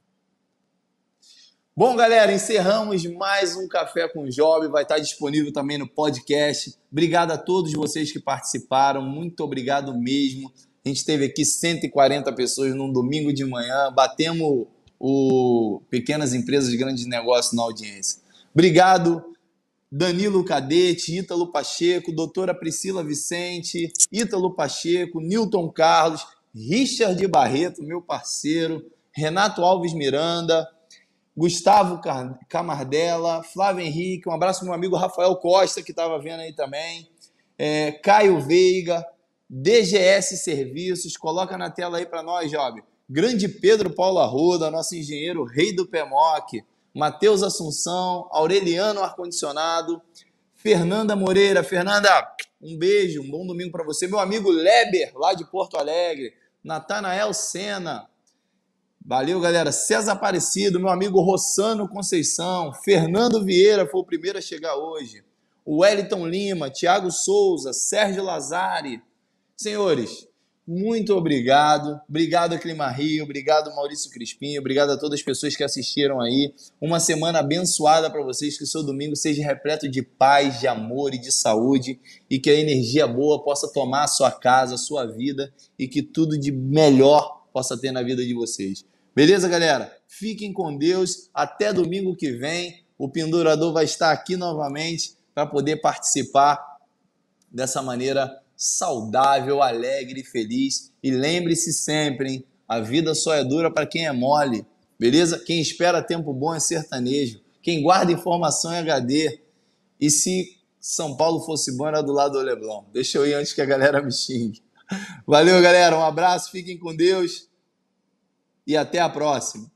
Bom, galera, encerramos mais um Café com Job. Vai estar disponível também no podcast. Obrigado a todos vocês que participaram. Muito obrigado mesmo. A gente teve aqui 140 pessoas num domingo de manhã. Batemos o Pequenas Empresas, Grandes Negócios na audiência. Obrigado Danilo Cadete, Ítalo Pacheco, doutora Priscila Vicente, Ítalo Pacheco, Newton Carlos, Richard Barreto, meu parceiro, Renato Alves Miranda, Gustavo Camardella, Flávio Henrique, um abraço pro meu amigo Rafael Costa, que estava vendo aí também, é, Caio Veiga, DGS Serviços, coloca na tela aí para nós, Job. Grande Pedro Paulo Arruda, nosso engenheiro, rei do PEMOC, Matheus Assunção, Aureliano Ar-Condicionado, Fernanda Moreira. Fernanda, um beijo, um bom domingo para você. Meu amigo Leber, lá de Porto Alegre. Natanael Sena. Valeu, galera. César Aparecido, meu amigo Rossano Conceição. Fernando Vieira foi o primeiro a chegar hoje. O Wellington Lima, Thiago Souza, Sérgio Lazari. Senhores, muito obrigado. Obrigado, Clima Rio. Obrigado, Maurício Crispim. Obrigado a todas as pessoas que assistiram aí. Uma semana abençoada para vocês. Que o seu domingo seja repleto de paz, de amor e de saúde. E que a energia boa possa tomar a sua casa, a sua vida. E que tudo de melhor possa ter na vida de vocês. Beleza, galera? Fiquem com Deus. Até domingo que vem. O pendurador vai estar aqui novamente para poder participar dessa maneira saudável, alegre e feliz. E lembre-se sempre, hein? A vida só é dura para quem é mole, beleza? Quem espera tempo bom é sertanejo. Quem guarda informação é HD. E se São Paulo fosse bom, era do lado do Leblon. Deixa eu ir antes que a galera me xingue. Valeu, galera. Um abraço, fiquem com Deus e até a próxima.